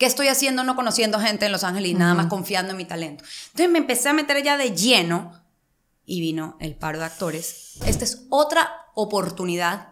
¿Qué estoy haciendo no conociendo gente en Los Ángeles y nada más confiando en mi talento? Entonces me empecé a meter ya de lleno y vino el paro de actores. Esta es otra oportunidad.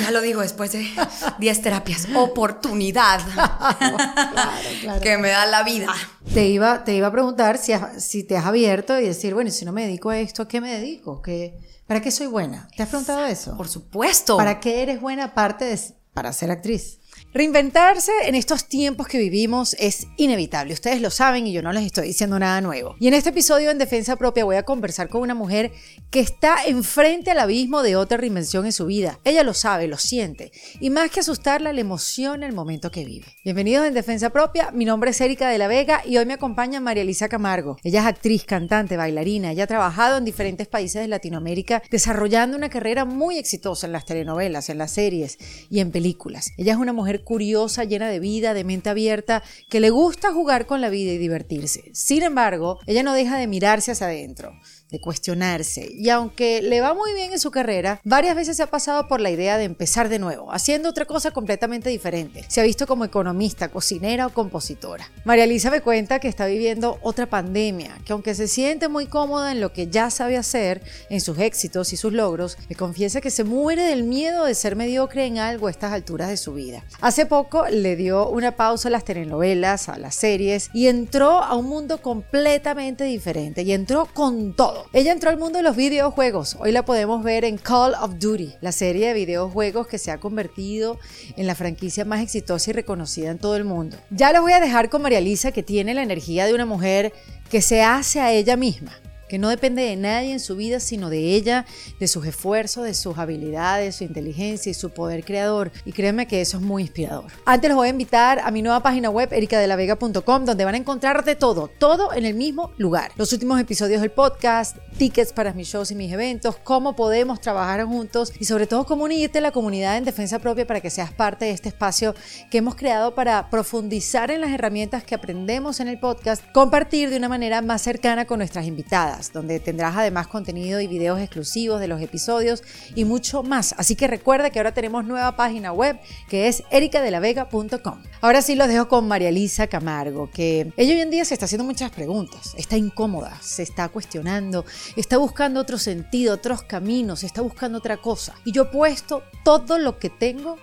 Ya lo digo después de 10 terapias. Oportunidad que me da la vida. Te iba, te iba a preguntar si, si te has abierto y decir, bueno, si no me dedico a esto, ¿a qué me dedico? ¿Qué, ¿Para qué soy buena? ¿Te has preguntado eso? Por supuesto. ¿Para qué eres buena aparte de para ser actriz? Reinventarse en estos tiempos que vivimos es inevitable. Ustedes lo saben y yo no les estoy diciendo nada nuevo. Y en este episodio en Defensa Propia voy a conversar con una mujer que está enfrente al abismo de otra reinvención en su vida. Ella lo sabe, lo siente. Y más que asustarla, le emociona el momento que vive. Bienvenidos en Defensa Propia. Mi nombre es Erika de la Vega y hoy me acompaña María Elisa Camargo. Ella es actriz, cantante, bailarina. Ella ha trabajado en diferentes países de Latinoamérica desarrollando una carrera muy exitosa en las telenovelas, en las series y en películas. Ella es una mujer curiosa, llena de vida, de mente abierta, que le gusta jugar con la vida y divertirse. Sin embargo, ella no deja de mirarse hacia adentro de cuestionarse. Y aunque le va muy bien en su carrera, varias veces se ha pasado por la idea de empezar de nuevo, haciendo otra cosa completamente diferente. Se ha visto como economista, cocinera o compositora. María Elisa me cuenta que está viviendo otra pandemia, que aunque se siente muy cómoda en lo que ya sabe hacer, en sus éxitos y sus logros, me confiesa que se muere del miedo de ser mediocre en algo a estas alturas de su vida. Hace poco le dio una pausa a las telenovelas, a las series y entró a un mundo completamente diferente y entró con todo. Ella entró al mundo de los videojuegos. Hoy la podemos ver en Call of Duty, la serie de videojuegos que se ha convertido en la franquicia más exitosa y reconocida en todo el mundo. Ya los voy a dejar con María Lisa, que tiene la energía de una mujer que se hace a ella misma que no depende de nadie en su vida, sino de ella, de sus esfuerzos, de sus habilidades, su inteligencia y su poder creador. Y créeme que eso es muy inspirador. Antes los voy a invitar a mi nueva página web, ericadelavega.com, donde van a encontrar de todo, todo en el mismo lugar. Los últimos episodios del podcast, tickets para mis shows y mis eventos, cómo podemos trabajar juntos y sobre todo cómo unirte a la comunidad en defensa propia para que seas parte de este espacio que hemos creado para profundizar en las herramientas que aprendemos en el podcast, compartir de una manera más cercana con nuestras invitadas donde tendrás además contenido y videos exclusivos de los episodios y mucho más. Así que recuerda que ahora tenemos nueva página web que es ericadelavega.com. Ahora sí los dejo con María Elisa Camargo, que ella hoy en día se está haciendo muchas preguntas, está incómoda, se está cuestionando, está buscando otro sentido, otros caminos, está buscando otra cosa. Y yo puesto todo lo que tengo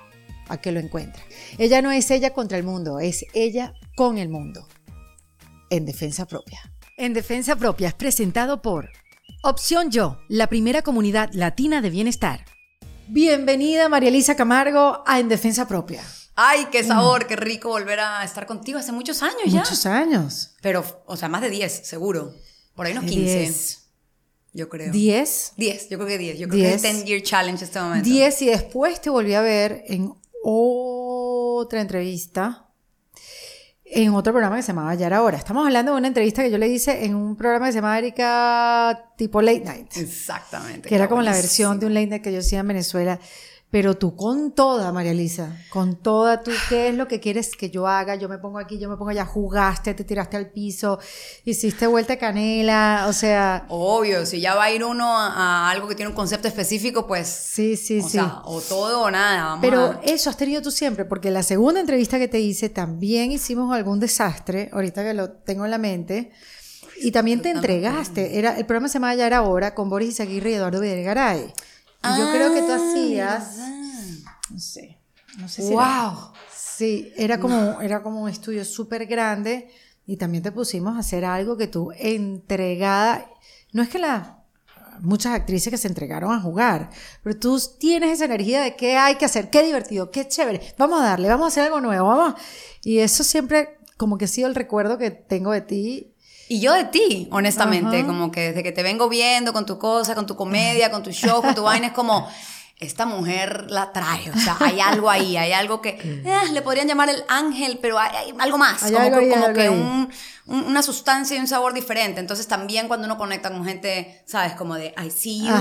a que lo encuentre. Ella no es ella contra el mundo, es ella con el mundo, en defensa propia. En Defensa Propia es presentado por Opción Yo, la primera comunidad latina de bienestar. Bienvenida María Elisa Camargo a En Defensa Propia. Ay, qué sabor, qué rico volver a estar contigo hace muchos años ya. Muchos años. Pero, o sea, más de 10, seguro. Por ahí unos 15. Yo creo. ¿10? 10, yo creo que 10. Yo creo que es 10 year challenge este momento. 10 y después te volví a ver en otra entrevista en otro programa que se llamaba Ya era hora. Estamos hablando de una entrevista que yo le hice en un programa que se llamaba Erika tipo Late Night. Exactamente. Que era como la versión de un Late Night que yo hacía en Venezuela. Pero tú con toda, María Elisa, con toda, tú, ¿qué es lo que quieres que yo haga? Yo me pongo aquí, yo me pongo allá, jugaste, te tiraste al piso, hiciste vuelta de canela, o sea... Obvio, si ya va a ir uno a, algo que tiene un concepto específico, pues... Sí, sí, o sí. Sea, o todo o nada. Pero eso has tenido tú siempre, porque la segunda entrevista que te hice también hicimos algún desastre, ahorita que lo tengo en la mente, y también te entregaste. Era, el programa se llamaba Ya era hora con Boris Izaguirre y Eduardo Videgaray. Yo creo que tú ah, hacías, no sé, no sé si wow. sí, era como, era como un estudio súper grande y también te pusimos a hacer algo que tú entregada, no es que la muchas actrices que se entregaron a jugar, pero tú tienes esa energía de qué hay que hacer, qué divertido, qué chévere, vamos a darle, vamos a hacer algo nuevo, vamos. Y eso siempre como que ha sido el recuerdo que tengo de ti y yo de ti, honestamente, como que desde que te vengo viendo con tu cosa, con tu comedia, con tu show, con tu vaina, es como, esta mujer la trae, o sea, hay algo ahí, hay algo que eh, le podrían llamar el ángel, pero hay, algo más, como, que un, una sustancia y un sabor diferente. Entonces también cuando uno conecta con gente, sabes, como de, I see you,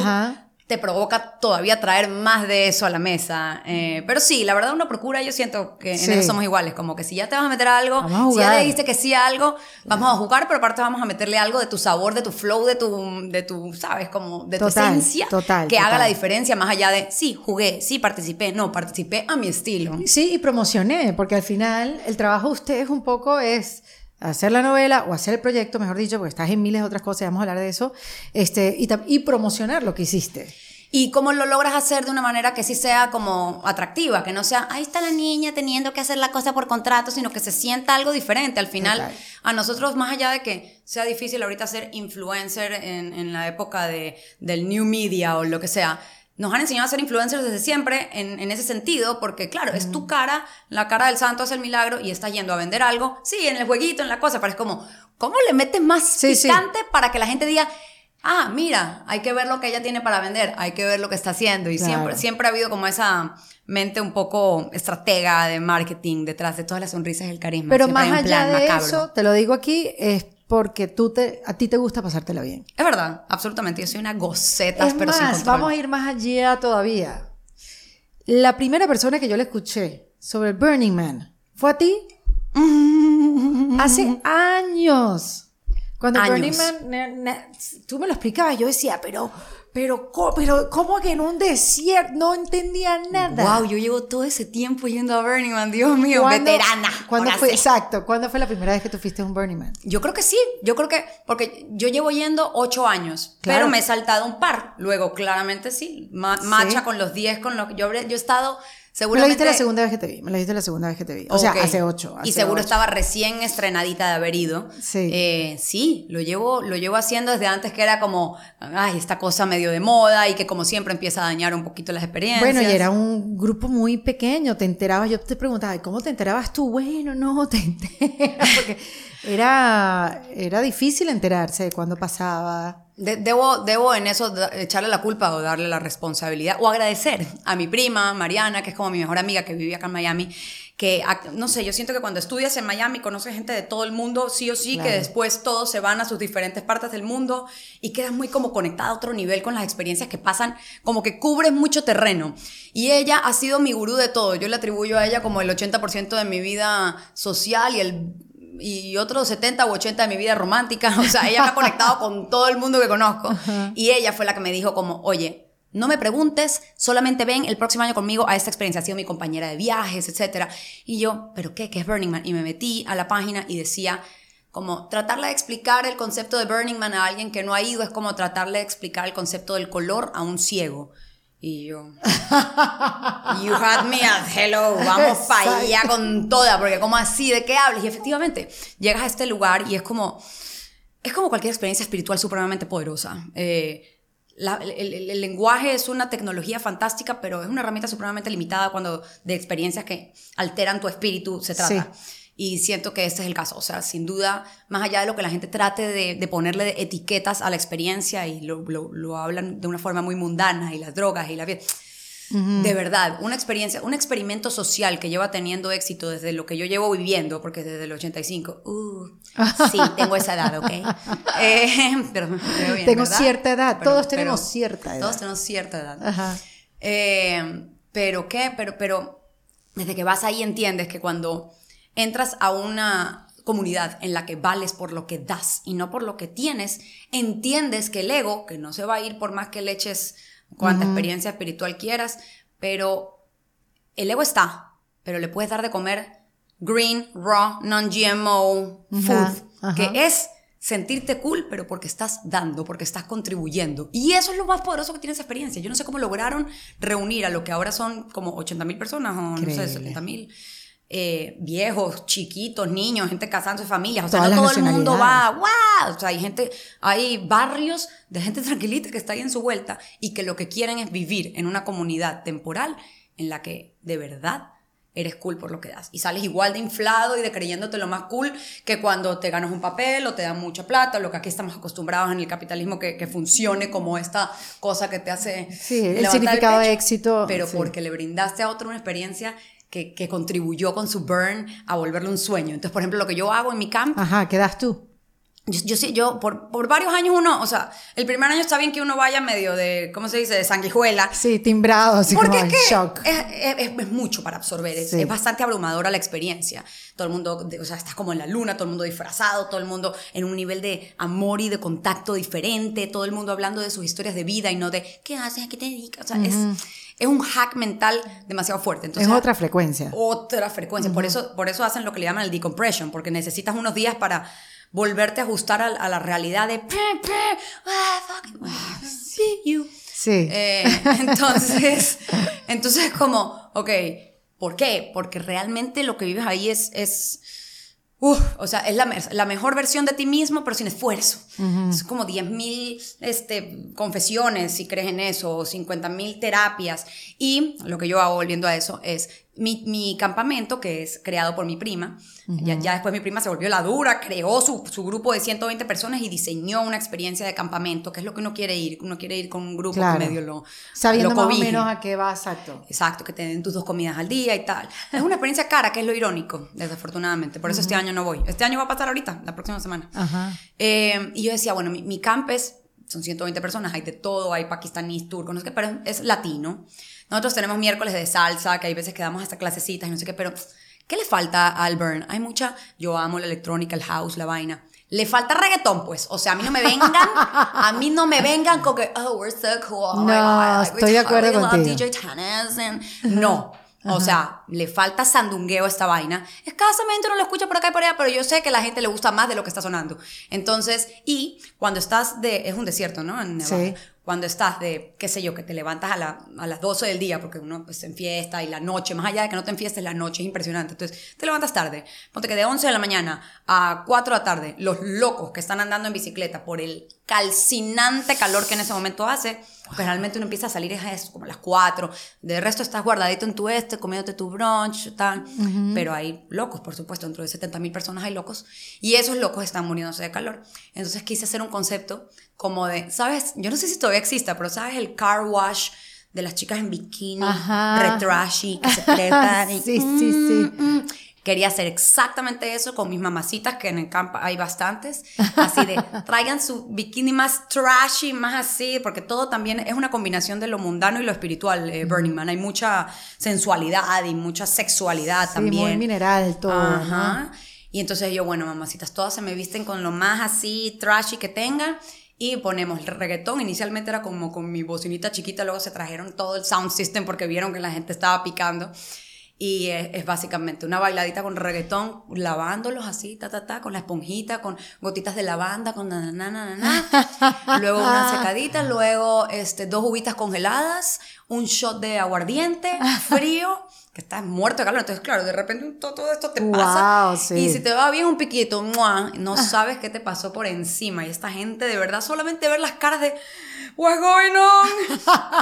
te provoca todavía traer más de eso a la mesa. Eh, pero sí, la verdad uno procura, yo siento que en eso somos iguales, como que si ya te vas a meter a algo, si ya le dijiste que sí a algo, vamos a jugar, pero aparte vamos a meterle algo de tu sabor, de tu flow, de tu, de tu ¿sabes? Como de tu esencia, que haga la diferencia más allá de, sí, jugué, sí, participé, no, participé a mi estilo. Sí, y promocioné, porque al final el trabajo de ustedes un poco es hacer la novela o hacer el proyecto, mejor dicho, porque estás en miles de otras cosas, vamos a hablar de eso, este, y, y promocionar lo que hiciste. Y cómo lo logras hacer de una manera que sí sea como atractiva, que no sea, ahí está la niña teniendo que hacer la cosa por contrato, sino que se sienta algo diferente. Al final, a nosotros, más allá de que sea difícil ahorita ser influencer en, en la época de, del new media o lo que sea, nos han enseñado a ser influencers desde siempre en, en ese sentido, porque claro, es tu cara, la cara del santo hace el milagro y estás yendo a vender algo, sí, en el jueguito, en la cosa, pero es como, ¿cómo le metes más picante para que la gente diga, ah, mira, hay que ver lo que ella tiene para vender, hay que ver lo que está haciendo? Y siempre, siempre ha habido como esa mente un poco estratega de marketing detrás de todas las sonrisas y el carisma. Pero más allá de eso, te lo digo aquí, es porque tú te, a ti te gusta pasártela bien. Es verdad, absolutamente. Yo soy una goceta, es pero más, vamos a ir más allá todavía. La primera persona que yo le escuché sobre Burning Man fue a ti. Hace años. Cuando Burning Man, tú me lo explicabas, yo decía, pero pero, pero, ¿cómo que en un desierto? No entendía nada. Wow, yo llevo todo ese tiempo yendo a Burning Man, Dios mío, veterana. ¿Cuándo fue, exacto, ¿cuándo fue la primera vez que tú fuiste a un Burning Man? Yo creo que sí, yo creo que, porque yo llevo yendo ocho años, pero me he saltado un par. Luego, claramente sí, macha con los diez, con los que yo, yo he estado Seguramente... Me lo dijiste la segunda vez que te vi. Me lo dijiste la segunda vez que te vi. O sea, hace ocho. y seguro estaba recién estrenadita de haber ido. Sí. Eh, sí, lo llevo, lo llevo haciendo desde antes que era como, ay, esta cosa medio de moda y que como siempre empieza a dañar un poquito las experiencias. Bueno, y era un grupo muy pequeño. Te enterabas, yo te preguntaba, ¿cómo te enterabas tú? Bueno, no, te enteras. Porque era, era difícil enterarse de cuándo pasaba debo, debo en eso echarle la culpa o darle la responsabilidad o agradecer a mi prima, Mariana, que es como mi mejor amiga que vive acá en Miami, que, no sé, yo siento que cuando estudias en Miami conoces gente de todo el mundo, sí o sí, que después todos se van a sus diferentes partes del mundo y quedas muy como conectada a otro nivel con las experiencias que pasan, como que cubres mucho terreno. Y ella ha sido mi gurú de todo. Yo le atribuyo a ella como el 80% de mi vida social y el y otros 70 u 80 de mi vida romántica. O sea, ella me ha conectado con todo el mundo que conozco. Y ella fue la que me dijo como, oye, no me preguntes, solamente ven el próximo año conmigo a esta experiencia. Ha sido mi compañera de viajes, etc. Y yo, ¿pero qué? ¿Qué es Burning Man? Y me metí a la página y decía, como tratarle de explicar el concepto de Burning Man a alguien que no ha ido es como tratarle de explicar el concepto del color a un ciego. Y yo, you had me at hello, vamos para allá con toda, porque como así, ¿de qué hablas? Y efectivamente, llegas a este lugar y es como, es como cualquier experiencia espiritual supremamente poderosa. Eh, el, lenguaje es una tecnología fantástica, pero es una herramienta supremamente limitada cuando de experiencias que alteran tu espíritu se trata. Y siento que este es el caso. O sea, sin duda, más allá de lo que la gente trate de, ponerle etiquetas a la experiencia y lo, lo, hablan de una forma muy mundana y las drogas y la vida. De verdad, una experiencia, un experimento social que lleva teniendo éxito desde lo que yo llevo viviendo, porque desde el 85, uh, sí, tengo esa edad, ¿ok? Eh, pero bien, Tengo cierta edad, todos tenemos cierta edad. Todos tenemos cierta edad. Eh, pero qué, pero, pero desde que vas ahí entiendes que cuando entras a una comunidad en la que vales por lo que das y no por lo que tienes, entiendes que el ego, que no se va a ir por más que le eches cuanta experiencia espiritual quieras, pero el ego está, pero le puedes dar de comer green, raw, non-GMO food, que es sentirte cool, pero porque estás dando, porque estás contribuyendo. Y eso es lo más poderoso que tiene esa experiencia. Yo no sé cómo lograron reunir a lo que ahora son como 80 mil personas o no sé, 70 mil eh, viejos, chiquitos, niños, gente casándose familias. O sea, no todo el mundo va, ¡wow! O sea, hay gente, hay barrios de gente tranquilita que está ahí en su vuelta y que lo que quieren es vivir en una comunidad temporal en la que de verdad eres cool por lo que das. Y sales igual de inflado y de creyéndote lo más cool que cuando te ganas un papel o te dan mucha plata, lo que aquí estamos acostumbrados en el capitalismo que, que funcione como esta cosa que te hace... Sí, el significado de éxito. Pero porque le brindaste a otro una experiencia que, que, contribuyó con su burn a volverle un sueño. Entonces, por ejemplo, lo que yo hago en mi camp... Ajá, ¿qué das tú? yo, yo sí, yo por, por varios años uno, o sea, el primer año está bien que uno vaya medio de, ¿cómo se dice? De sanguijuela. Sí, timbrado, así Porque como es que shock. Es, es- es mucho para absorber, es, Sí. es bastante abrumadora la experiencia. Todo el mundo, o sea, estás como en la luna, todo el mundo disfrazado, todo el mundo en un nivel de amor y de contacto diferente, todo el mundo hablando de sus historias de vida y no de qué haces, a qué te dedicas. O sea, es, es un hack mental demasiado fuerte. Entonces, es otra frecuencia. otra frecuencia. por, eso, por eso hacen lo que le llaman el decompression, porque necesitas unos días para volverte a ajustar a, a la realidad de... "Pe, pe, ah, ah, see you". Sí. Eh, entonces, entonces como, ok, ¿por qué? Porque realmente lo que vives ahí es, es uf, o sea, es la, me- la mejor versión de ti mismo, pero sin esfuerzo. Es como 10.000 este, confesiones, si crees en eso, o 50.000 terapias. Y lo que yo hago, volviendo a eso, es mi, mi campamento, que es creado por mi prima. ya, ya después mi prima se volvió la dura, creó su, su grupo de 120 personas y diseñó una experiencia de campamento, que es lo que uno quiere ir. Uno quiere ir con un grupo Claro. que medio lo, Sabiendo lo más o menos a qué va exacto. Exacto, que te den tus dos comidas al día y tal. Es una experiencia cara, que es lo irónico, desafortunadamente. Por eso este año no voy. Este año va a pasar ahorita, la próxima semana. Ajá. Eh, y yo decía, bueno, mi, mi camp es, son 120 personas, hay de todo, hay pakistaníes, turcos, no sé qué, pero es latino. Nosotros tenemos miércoles de salsa, que hay veces que damos hasta clasecitas y no sé qué, pero ¿qué le falta a Alburn? Hay mucha, yo amo la electrónica, el house, la vaina. Le falta reggaetón, pues. O sea, a mí no me vengan, a mí no me vengan con que, oh, we're so cool. oh No, like, estoy de acuerdo love contigo. DJ and- No. O sea, le falta sandungueo a esta vaina. Escasamente uno lo escucha por acá y por allá, pero yo sé que a la gente le gusta más de lo que está sonando. Entonces, y cuando estás de. Es un desierto, ¿no? En Nevada. Sí. Cuando estás de, qué sé yo, que te levantas a, a las 12 del día, porque uno pues en fiesta y la noche, más allá de que no te enfiestes, la noche es impresionante. Entonces, te levantas tarde. Ponte que de 11 de la mañana a 4 de la tarde, los locos que están andando en bicicleta por el calcinante calor que en ese momento hace, pues realmente uno empieza a salir es a eso, como a las 4. De resto estás guardadito en tu este, comiéndote tu brunch, tal. Pero hay locos, por supuesto, dentro de 70 mil personas hay locos. Y esos locos están muriéndose de calor. Entonces quise hacer un concepto como de, ¿sabes? Yo no sé si todavía exista, pero ¿sabes? El car wash de las chicas en bikini, Ajá. re trashy, que se prestan y- Sí, sí, sí. Mm, Quería hacer exactamente eso con mis mamacitas, que en el campo hay bastantes. Así de, traigan su bikini más trashy, más así, porque todo también es una combinación de lo mundano y lo espiritual, eh, Burning Man. Hay mucha sensualidad y mucha sexualidad Sí, también. muy mineral todo. ¿no? Ajá. Y entonces yo, bueno, mamacitas, todas se me visten con lo más así trashy que tengan. Y ponemos el reggaetón. Inicialmente era como con mi bocinita chiquita, luego se trajeron todo el sound system porque vieron que la gente estaba picando. Y es, es básicamente una bailadita con reggaetón, lavándolos así, ta, ta, ta, con la esponjita, con gotitas de lavanda, con na, na, na, na, na, na. Luego una secadita, luego este, dos uvitas congeladas, un shot de aguardiente frío, que estás muerto de calor. Entonces, claro, de repente todo, todo esto te pasa. Wow, sí. Y si te va bien un piquito, ¡mua! no sabes qué te pasó por encima. Y esta gente, de verdad, solamente ver las caras de What's going on?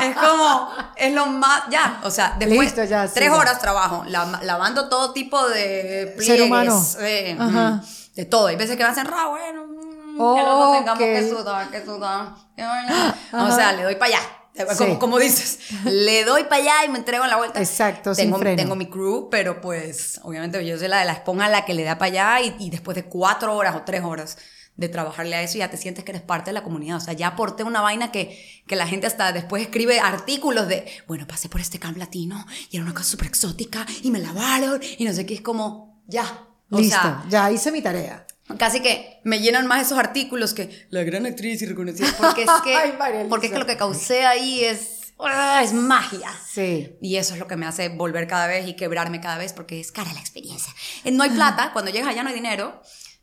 es como, es lo más, ya, o sea, después, Listo, ya, sí, tres ya. horas trabajo, la- lavando todo tipo de pliegues, eh, Ajá. mm, de todo. Hay veces que me hacen ra, bueno, mm, que luego tengamos que sudar, que sudar. O sea, le doy para allá. Como, Sí. como dices, le doy para allá y me entrego en la vuelta. Exacto, sin tengo, freno. tengo mi crew, pero pues obviamente yo soy la de la esponja la que le da para allá y, y después de cuatro horas o tres horas de trabajarle a eso ya te sientes que eres parte de la comunidad. O sea, ya aporté una vaina que, que la gente hasta después escribe artículos de, bueno, pasé por este camp latino y era una cosa súper exótica y me lavaron y no sé qué, es como, ya. O Listo, sea, ya hice mi tarea. Casi que me llenan más esos artículos que la gran actriz y reconocida. Porque es que, Ay, porque es que lo que causé ahí es, ¡ah! es magia. Sí. Y eso es lo que me hace volver cada vez y quebrarme cada vez porque es cara la experiencia. Eh, No hay plata, cuando llegas allá no hay dinero.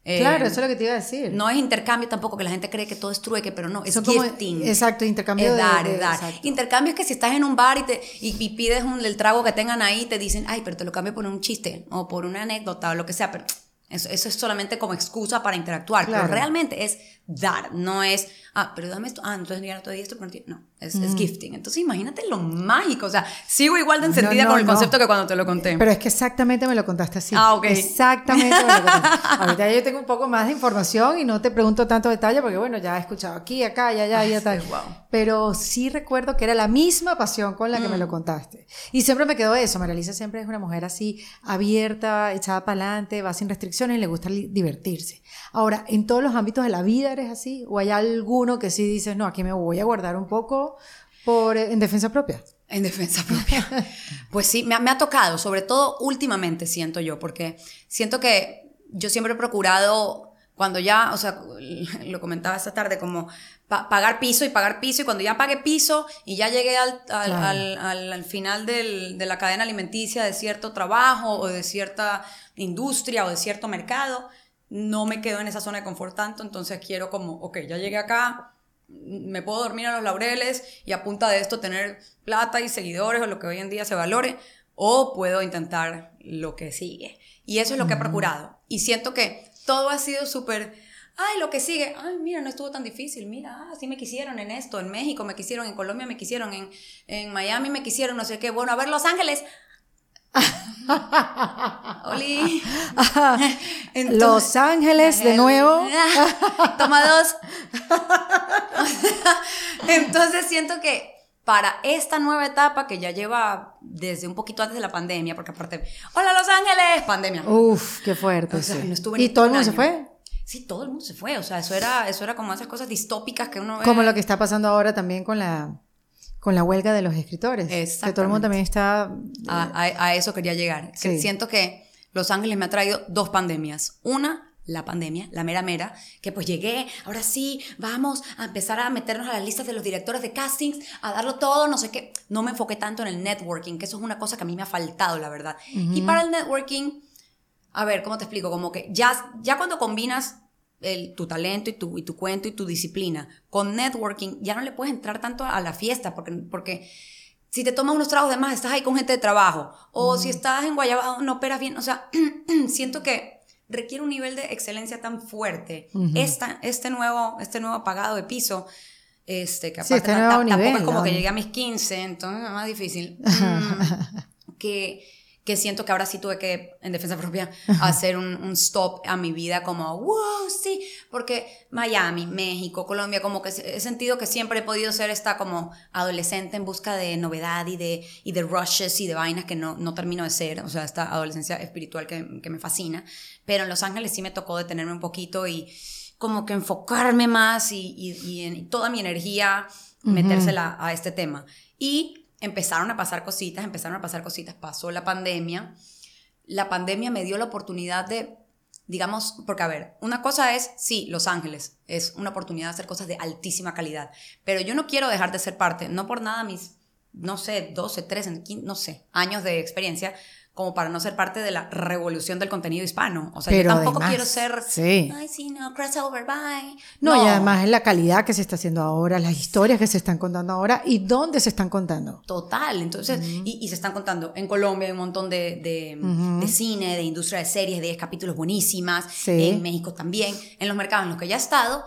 Eh, Claro, eso es lo que te iba a decir. No es intercambio tampoco, que la gente cree que todo es trueque, pero no, es como- gifting. exacto, intercambio es de- dar, de- es dar. exacto. Intercambio es que si estás en un bar y, te, y, y pides un, el trago que tengan ahí, te dicen, ay, pero te lo cambio por un chiste o por una anécdota o lo que sea, pero eso, eso es solamente como excusa para interactuar. Claro. Pero realmente es dar, no es, ah, pero dame esto, ah, entonces ya no te doy esto, pero no ti-". no, es, es gifting. Entonces imagínate lo mágico, o sea, sigo igual de encendida no, con el no. concepto que cuando te lo conté. Pero es que exactamente me lo contaste así. Ah, ok. Exactamente me lo contaste. Ahorita yo tengo un poco más de información y no te pregunto tanto detalle porque, bueno, ya he escuchado aquí, acá, y allá, y Ay, tal. wow. Pero sí recuerdo que era la misma pasión con la que Mm. me lo contaste. Y siempre me quedó eso. María Elisa siempre es una mujer así, abierta, echada para adelante, va sin restricciones. y le gusta divertirse. Ahora, ¿en todos los ámbitos de la vida eres así? ¿O hay alguno que sí dices, no, aquí me voy a guardar un poco por, en defensa propia? En defensa propia. Pues sí, me ha, me ha tocado, sobre todo últimamente, siento yo, porque siento que yo siempre he procurado, cuando ya, o sea, lo comentaba esta tarde, como pa- pagar piso y pagar piso, y cuando ya pagué piso y ya llegué al, al, Claro. al- al- al final del- de la cadena alimenticia de cierto trabajo o de cierta industria o de cierto mercado, no me quedo en esa zona de confort tanto, entonces quiero como, ok, ya llegué acá, me puedo dormir a los laureles y a punta de esto tener plata y seguidores o lo que hoy en día se valore, o puedo intentar lo que sigue. Y eso es lo que he procurado. Y siento que todo ha sido súper, ay, lo que sigue, ay, mira, no estuvo tan difícil, mira, ah, sí me quisieron en esto, en México me quisieron, en Colombia me quisieron, en, en Miami me quisieron, no sé qué, bueno, a ver, Los Ángeles. Oli. Entonces- Los Ángeles, de nuevo. Toma dos. Entonces siento que para esta nueva etapa que ya lleva desde un poquito antes de la pandemia, porque aparte, hola Los Ángeles, pandemia. Uf, qué fuerte. O sea, sí. no estuve ¿Y todo el un mundo se fue? Sí, todo el mundo se fue, o sea, eso era, eso era como esas cosas distópicas que uno ve. Como lo que está pasando ahora también con la, con la huelga de los escritores. Que todo el mundo también está... A, a- a eso quería llegar. Que Sí. Siento que Los Ángeles me ha traído dos pandemias. Una, la pandemia, la mera mera, que pues llegué, ahora sí, vamos a empezar a meternos a las listas de los directores de castings, a darlo todo, no sé qué. No me enfoqué tanto en el networking, que eso es una cosa que a mí me ha faltado, la verdad. Y para el networking, a ver, ¿cómo te explico? Como que ya, ya cuando combinas el- tu talento y tu, y tu cuento y tu disciplina con networking, ya no le puedes entrar tanto a la fiesta, porque, porque si te tomas unos tragos de más, estás ahí con gente de trabajo, o si estás en Guayabao, no operas bien, o sea, siento que requiere un nivel de excelencia tan fuerte. Esta, este, nuevo, este nuevo apagado de piso, este, que Sí, aparte este ta- tampoco es como ¿no? que llegué a mis 15, entonces es más difícil. Mm, que, que siento que ahora sí tuve que, en defensa propia, hacer un, un stop a mi vida como, wow, sí, porque Miami, México, Colombia, como que he sentido que siempre he podido ser esta como adolescente en busca de novedad y de, y de rushes y de vainas que no, no termino de ser, o sea, esta adolescencia espiritual que, que me fascina, pero en Los Ángeles sí me tocó detenerme un poquito y como que enfocarme más y, y, y en toda mi energía metérsela a este tema. Y empezaron a pasar cositas, empezaron a pasar cositas, pasó la pandemia. La pandemia me dio la oportunidad de, digamos, porque a ver, una cosa es, sí, Los Ángeles es una oportunidad de hacer cosas de altísima calidad, pero yo no quiero dejar de ser parte, no por nada mis, no sé, 12, 13, 15, no sé, años de experiencia, como para no ser parte de la revolución del contenido hispano. O sea, Pero yo tampoco además, quiero ser, sí. ay, sí, no, crossover, bye. No, y además es la calidad que se está haciendo ahora, las historias que se están contando ahora y dónde se están contando. Total, entonces, y, y se están contando, en Colombia hay un montón de, de, de cine, de industria de series, de 10 capítulos buenísimas, Sí. en México también, en los mercados en los que ya he estado,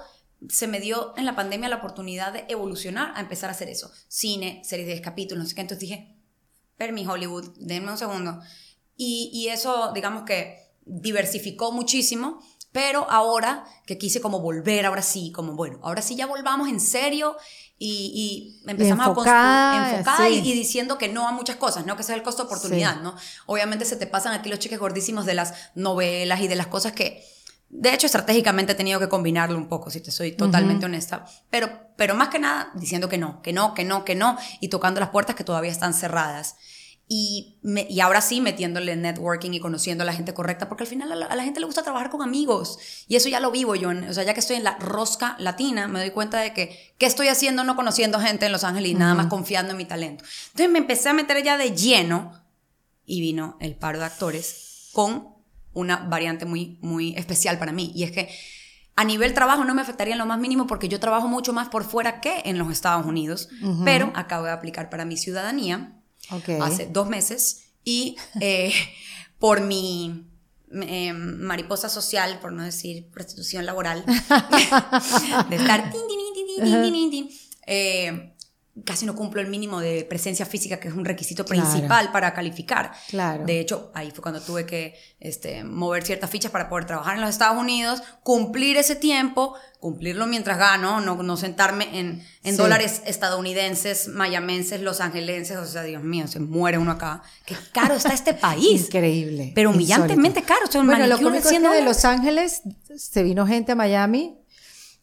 se me dio en la pandemia la oportunidad de evolucionar a empezar a hacer eso, cine, series de 10 capítulos, no sé qué, entonces dije, Permi Hollywood, denme un segundo, y, y eso, digamos que diversificó muchísimo, pero ahora que quise como volver, ahora sí, como bueno, ahora sí ya volvamos en serio y, y empezamos enfocada, a construir enfocada y, y diciendo que no a muchas cosas, ¿no? Que ese es el costo de oportunidad, Sí. ¿no? Obviamente se te pasan aquí los cheques gordísimos de las novelas y de las cosas que, de hecho, estratégicamente he tenido que combinarlo un poco, si te soy totalmente honesta, pero, pero más que nada diciendo que no, que no, que no, que no, y tocando las puertas que todavía están cerradas. Y, me- y ahora sí metiéndole networking y conociendo a la gente correcta, porque al final a la, a la gente le gusta trabajar con amigos. Y eso ya lo vivo yo. o sea, ya que estoy en la rosca latina, me doy cuenta de que, ¿qué estoy haciendo no conociendo gente en Los Ángeles y nada más confiando en mi talento? Entonces me empecé a meter ya de lleno y vino el paro de actores con una variante muy, muy especial para mí. Y es que a nivel trabajo no me afectaría en lo más mínimo porque yo trabajo mucho más por fuera que en los Estados Unidos, pero acabo de aplicar para mi ciudadanía hace dos meses y eh, por mi eh, mariposa social, por no decir prostitución laboral, de estar... Eh, casi no cumplo el mínimo de presencia física, que es un requisito principal para calificar. Claro. De hecho, ahí fue cuando tuve que este, mover ciertas fichas para poder trabajar en los Estados Unidos, cumplir ese tiempo, cumplirlo mientras gano, no, no sentarme en, en dólares estadounidenses, mayamenses, los angelenses, o sea, Dios mío, se muere uno acá. Qué caro está este país. Increíble. Pero humillantemente caro. O sea, bueno, lo cómico es que de Los Ángeles se vino gente a Miami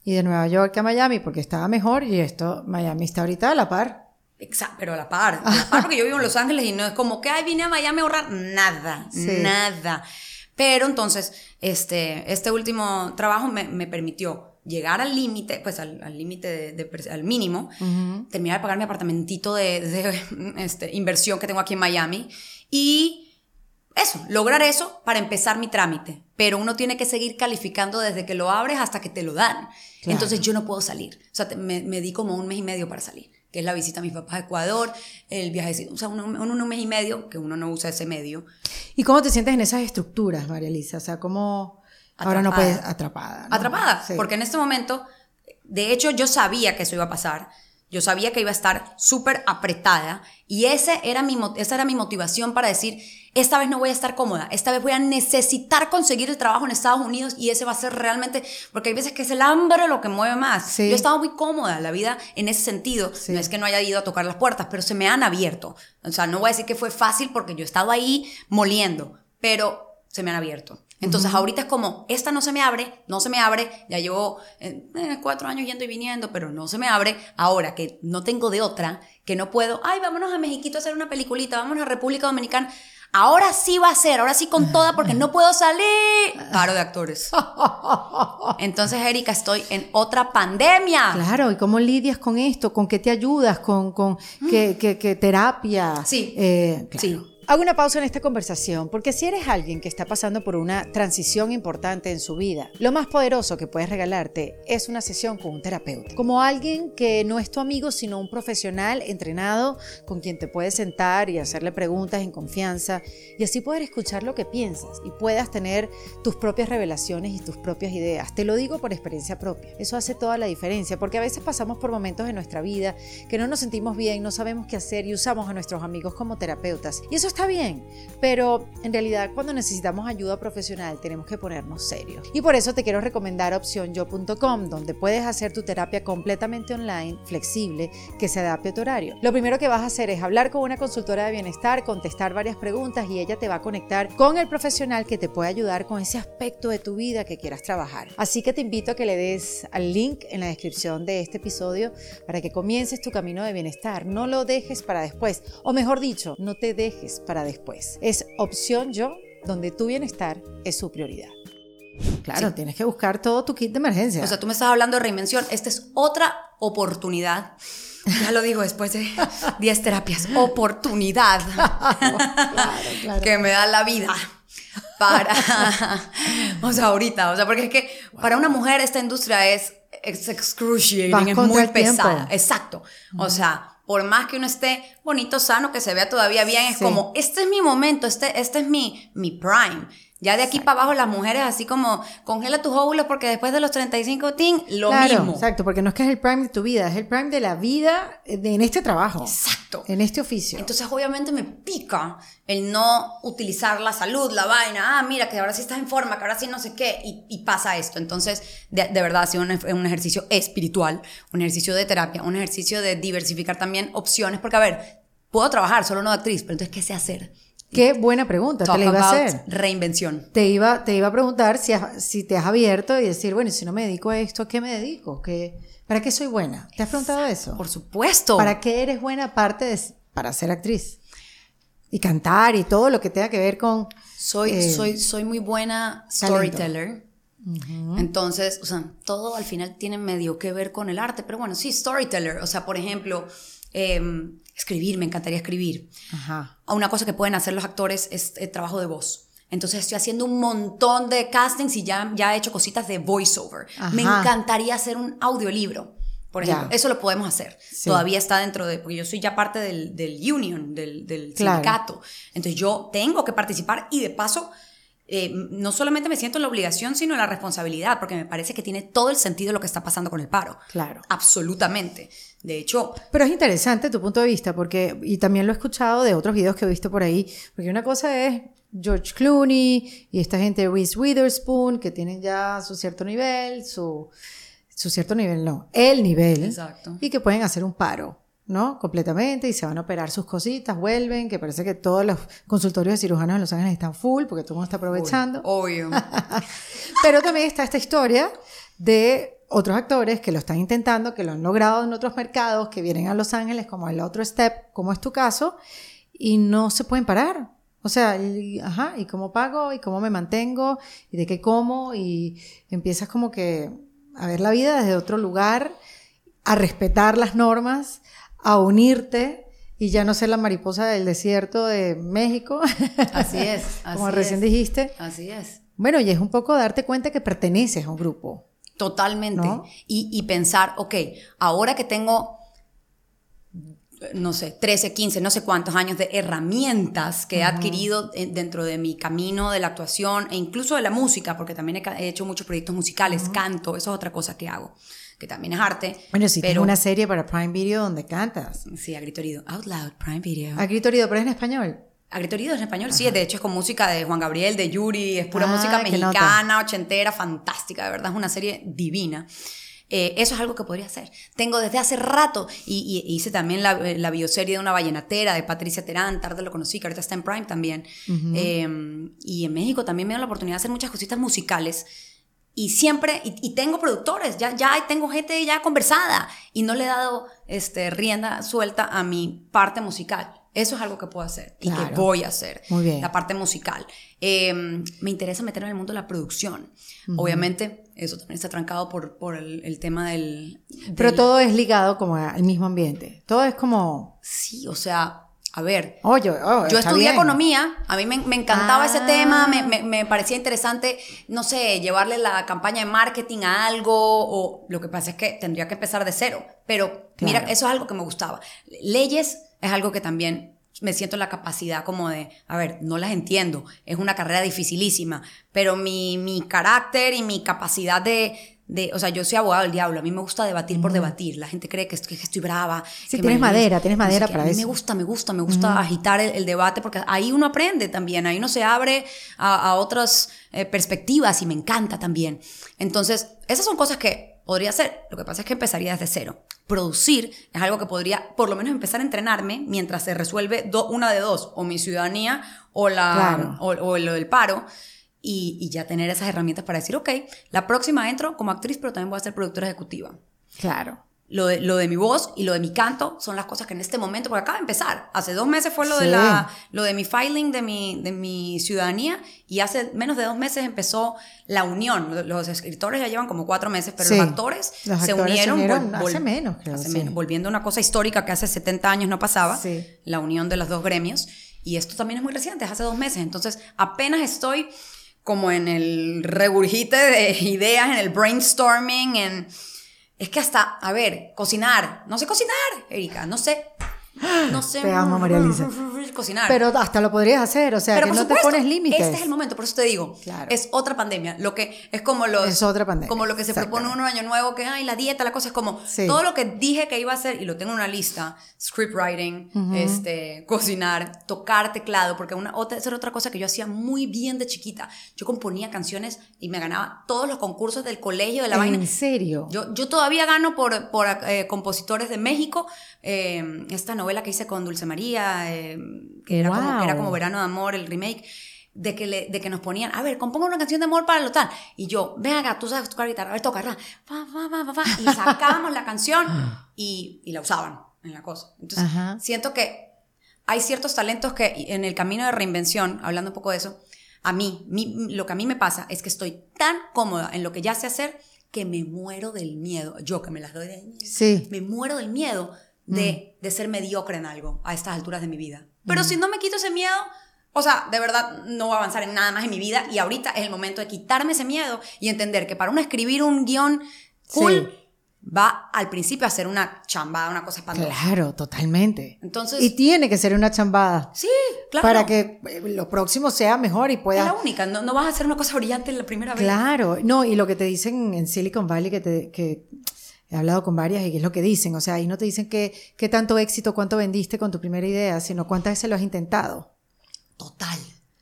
y de Nueva York a Miami porque estaba mejor y esto, Miami está ahorita a la par. Exacto, pero a la par, a la par porque yo vivo en Los Ángeles y no es como que, ay, vine a Miami a ahorrar, nada, nada. Pero entonces, este, este último trabajo me, me permitió llegar al límite, pues al límite de, al mínimo, terminar de pagar mi apartamentito de, de este, inversión que tengo aquí en Miami y eso, lograr eso para empezar mi trámite. Pero uno tiene que seguir calificando desde que lo abres hasta que te lo dan. Entonces yo no puedo salir. O sea, me, di como un mes y medio para salir, que es la visita a mis papás a Ecuador, el viaje, o sea, un, un, mes y medio, que uno no usa ese medio. ¿Y cómo te sientes en esas estructuras, María Elisa? O sea, ¿cómo ahora no puedes atrapada? Atrapada, porque en este momento, de hecho, yo sabía que eso iba a pasar. Yo sabía que iba a estar súper apretada y ese era mi, esa era mi motivación para decir, esta vez no voy a estar cómoda, esta vez voy a necesitar conseguir el trabajo en Estados Unidos y ese va a ser realmente, porque hay veces que es el hambre lo que mueve más. Yo he estado muy cómoda, la vida en ese sentido, no es que no haya ido a tocar las puertas, pero se me han abierto. O sea, no voy a decir que fue fácil porque yo he estado ahí moliendo, pero se me han abierto. Entonces ahorita es como, esta no se me abre, no se me abre, ya llevo eh, eh, cuatro años yendo y viniendo, pero no se me abre, ahora que no tengo de otra, que no puedo, ay, vámonos a Mexiquito a hacer una peliculita, vámonos a República Dominicana, ahora sí va a ser, ahora sí con toda porque no puedo salir. Paro de actores. Entonces, Erika, estoy en otra pandemia. Claro, ¿y cómo lidias con esto? ¿Con qué te ayudas? ¿Con, con qué, qué, terapia? Sí. Eh, sí. Hago una pausa en esta conversación porque si eres alguien que está pasando por una transición importante en su vida, lo más poderoso que puedes regalarte es una sesión con un terapeuta. Como alguien que no es tu amigo, sino un profesional entrenado con quien te puedes sentar y hacerle preguntas en confianza y así poder escuchar lo que piensas y puedas tener tus propias revelaciones y tus propias ideas. Te lo digo por experiencia propia. Eso hace toda la diferencia porque a veces pasamos por momentos en nuestra vida que no nos sentimos bien, no sabemos qué hacer y usamos a nuestros amigos como terapeutas. Y eso está bien, pero en realidad cuando necesitamos ayuda profesional tenemos que ponernos serios. Y por eso te quiero recomendar opcionyo.com, donde puedes hacer tu terapia completamente online, flexible, que se adapte a tu horario. Lo primero que vas a hacer es hablar con una consultora de bienestar, contestar varias preguntas y ella te va a conectar con el profesional que te puede ayudar con ese aspecto de tu vida que quieras trabajar. Así que te invito a que le des al link en la descripción de este episodio para que comiences tu camino de bienestar. No lo dejes para después, o mejor dicho, no te dejes para después. Es opción yo, donde tu bienestar es su prioridad. Claro, tienes que buscar todo tu kit de emergencia. O sea, tú me estás hablando de reinvención. Esta es otra oportunidad. Ya lo digo después de 10 terapias. Oportunidad que me da la vida para. o sea, ahorita. O sea, porque es que para una mujer esta industria es, es excruciating, es muy pesada. Exacto. O sea por más que uno esté bonito, sano, que se vea todavía bien, es como, este es mi momento, este, este es mi, mi prime. Ya de aquí para abajo las mujeres así como congela tus óvulos porque después de los 35 tin lo mismo. Exacto, porque no es que es el prime de tu vida, es el prime de la vida en este trabajo. Exacto. En este oficio. Entonces obviamente me pica el no utilizar la salud, la vaina, ah, mira que ahora sí estás en forma, que ahora sí no sé qué, y, pasa esto. Entonces, de, verdad ha sido un, un, ejercicio espiritual, un ejercicio de terapia, un ejercicio de diversificar también opciones, porque a ver, puedo trabajar, solo no de actriz, pero entonces, ¿qué sé hacer? Qué buena pregunta, te la iba a hacer. Reinvención. Te iba, te iba a preguntar si, si te has abierto y decir, bueno, si no me dedico a esto, ¿a qué me dedico? ¿Qué, ¿Para qué soy buena? ¿Te has preguntado eso? Por supuesto. ¿Para qué eres buena aparte de para ser actriz? Y cantar y todo lo que tenga que ver con... Soy, eh, soy, soy muy buena storyteller. Entonces, o sea, todo al final tiene medio que ver con el arte, pero bueno, sí, storyteller. O sea, por ejemplo, Em, escribir, me encantaría escribir. Ajá. Una cosa que pueden hacer los actores es el trabajo de voz. Entonces estoy haciendo un montón de castings y ya, ya he hecho cositas de voiceover. Me encantaría hacer un audiolibro. Por ejemplo, eso lo podemos hacer. Todavía está dentro de, porque yo soy ya parte del, del union, del, del sindicato. Entonces yo tengo que participar y de paso eh, no solamente me siento en la obligación, sino en la responsabilidad, porque me parece que tiene todo el sentido lo que está pasando con el paro. Claro. Absolutamente. De hecho... Pero es interesante tu punto de vista, porque, y también lo he escuchado de otros videos que he visto por ahí, porque una cosa es George Clooney y esta gente de Reese Witherspoon, que tienen ya su cierto nivel, su, su cierto nivel, no, el nivel, Exacto. y que pueden hacer un paro. ¿No? Completamente y se van a operar sus cositas, vuelven, que parece que todos los consultorios de cirujanos en Los Ángeles están full porque todo el mundo está aprovechando. Obvio. Pero también está esta historia de otros actores que lo están intentando, que lo han logrado en otros mercados, que vienen a Los Ángeles como el otro step, como es tu caso, y no se pueden parar. O sea, y, ajá, ¿y cómo pago? ¿Y cómo me mantengo? ¿Y de qué como? Y empiezas como que a ver la vida desde otro lugar, a respetar las normas a unirte y ya no ser la mariposa del desierto de México. Así es. Así como recién es. dijiste. Así es. Bueno, y es un poco darte cuenta que perteneces a un grupo. Totalmente. ¿No? Y, y pensar, ok, ahora que tengo, no sé, 13, 15, no sé cuántos años de herramientas que he adquirido en- dentro de mi camino de la actuación e incluso de la música, porque también he hecho muchos proyectos musicales, canto, eso es otra cosa que hago, que también es arte. Bueno, tienes pero una serie para Prime Video donde cantas. Sí, a grito herido. Out loud, Prime Video. A grito herido, pero es en español. A grito herido es en español, sí, de hecho es con música de Juan Gabriel, de Yuri, es pura Ah, música mexicana, ochentera, fantástica, de verdad, es una serie divina. Eh, eso es algo que podría hacer. Tengo desde hace rato, y, y hice también la, eh, la bioserie de una vallenatera de Patricia Terán, tarde lo conocí, que ahorita está en Prime también. Eh, y en México también me dio la oportunidad de hacer muchas cositas musicales. Y siempre, y, y tengo productores, ya, ya tengo gente ya conversada, y no le he dado este, rienda suelta a mi parte musical. Eso es algo que puedo hacer y que voy a hacer. Muy bien. La parte musical. Eh, me interesa meterme en el mundo de la producción. Obviamente, eso también está trancado por, por el, el tema del, Pero todo es ligado como al mismo ambiente. Todo es como, Sí, o sea, a ver. oye, oh, Yo estudié bien. economía, a mí me, me encantaba ese Ah. tema, me, me- me parecía interesante, no sé, llevarle la campaña de marketing a algo, o lo que pasa es que tendría que empezar de cero, pero mira, eso es algo que me gustaba. Leyes es algo que también me siento en la capacidad como de, a ver, no las entiendo, es una carrera dificilísima, pero mi, mi carácter y mi capacidad de... De, o sea, yo soy abogado del diablo, a mí me gusta debatir por debatir. La gente cree que, que estoy brava. Sí, que tienes me- madera, tienes no sé madera para A mí me gusta, me gusta, me gusta agitar el, el debate porque ahí uno aprende también, ahí uno se abre a, a otras eh, perspectivas y me encanta también. Entonces, esas son cosas que podría hacer. Lo que pasa es que empezaría desde cero. Producir es algo que podría por lo menos empezar a entrenarme mientras se resuelve do- una de dos, o mi ciudadanía o, la, Claro. o, o lo del paro. Y, y ya tener esas herramientas para decir, ok, la próxima entro como actriz, pero también voy a ser productora ejecutiva. Claro. Lo de, lo de mi voz y lo de mi canto son las cosas que en este momento, porque acaba de empezar. Hace dos meses fue lo, de, Sí. la, lo de mi filing de mi, de mi ciudadanía y hace menos de dos meses empezó la unión. Los escritores ya llevan como cuatro meses, pero Sí. los actores Los se actores se unieron. vol- hace menos, creo, hace sí. menos, volviendo a una cosa histórica que hace 70 años no pasaba, la unión de los dos gremios. Y esto también es muy reciente, es hace dos meses. Entonces apenas estoy como en el regurgite de ideas, en el brainstorming, en... Es que hasta, a ver, cocinar. No sé cocinar, Erika, no sé. No sé. Te amo, María Elisa. Cocinar. Pero hasta lo podrías hacer, o sea, Pero que no supuesto, te pones límites. Este es el momento, por eso te digo. Claro. Es otra pandemia. Lo que es como los. Es otra pandemia, Como lo que se propone uno año nuevo, que ay, la dieta, la cosa es como Sí. todo lo que dije que iba a hacer, y lo tengo en una lista: script writing, este, cocinar, tocar teclado, porque una, otra, esa era otra cosa que yo hacía muy bien de chiquita. Yo componía canciones y me ganaba todos los concursos del colegio, de la vaina. ¿En serio? Yo, yo todavía gano por, por eh, compositores de México. eh, esta novela que hice con Dulce María, eh, que, era como, Wow. que era como Verano de Amor, el remake, de que, le- de que nos ponían, a ver, componga una canción de amor para lo tal. Y yo, ven acá, tú sabes tocar guitarra, a ver, toca, ra, fa, fa, fa, fa, fa", y sacábamos la canción y, y la usaban en la cosa. Entonces, Ajá. siento que hay ciertos talentos que en el camino de reinvención, hablando un poco de eso, a mí, mi- lo que a mí me pasa es que estoy tan cómoda en lo que ya sé hacer que me muero del miedo. Yo que me las doy de Sí. me muero del miedo de, de ser mediocre en algo a estas alturas de mi vida. Pero si no me quito ese miedo, o sea, de verdad no voy a avanzar en nada más en mi vida y ahorita es el momento de quitarme ese miedo y entender que para uno escribir un guion cool, va al principio a ser una chambada, una cosa espantosa. Claro, totalmente. Entonces, Y tiene que ser una chambada. sí, claro. Para que eh, lo próximo sea mejor y es la pueda... única, no, no vas a hacer una cosa brillante la primera vez. Claro, no, y lo que te dicen en Silicon Valley, que, te, que he hablado con varias y que es lo que dicen, o sea, ahí no te dicen que, qué tanto éxito, cuánto vendiste con tu primera idea, sino cuántas veces lo has intentado. Total.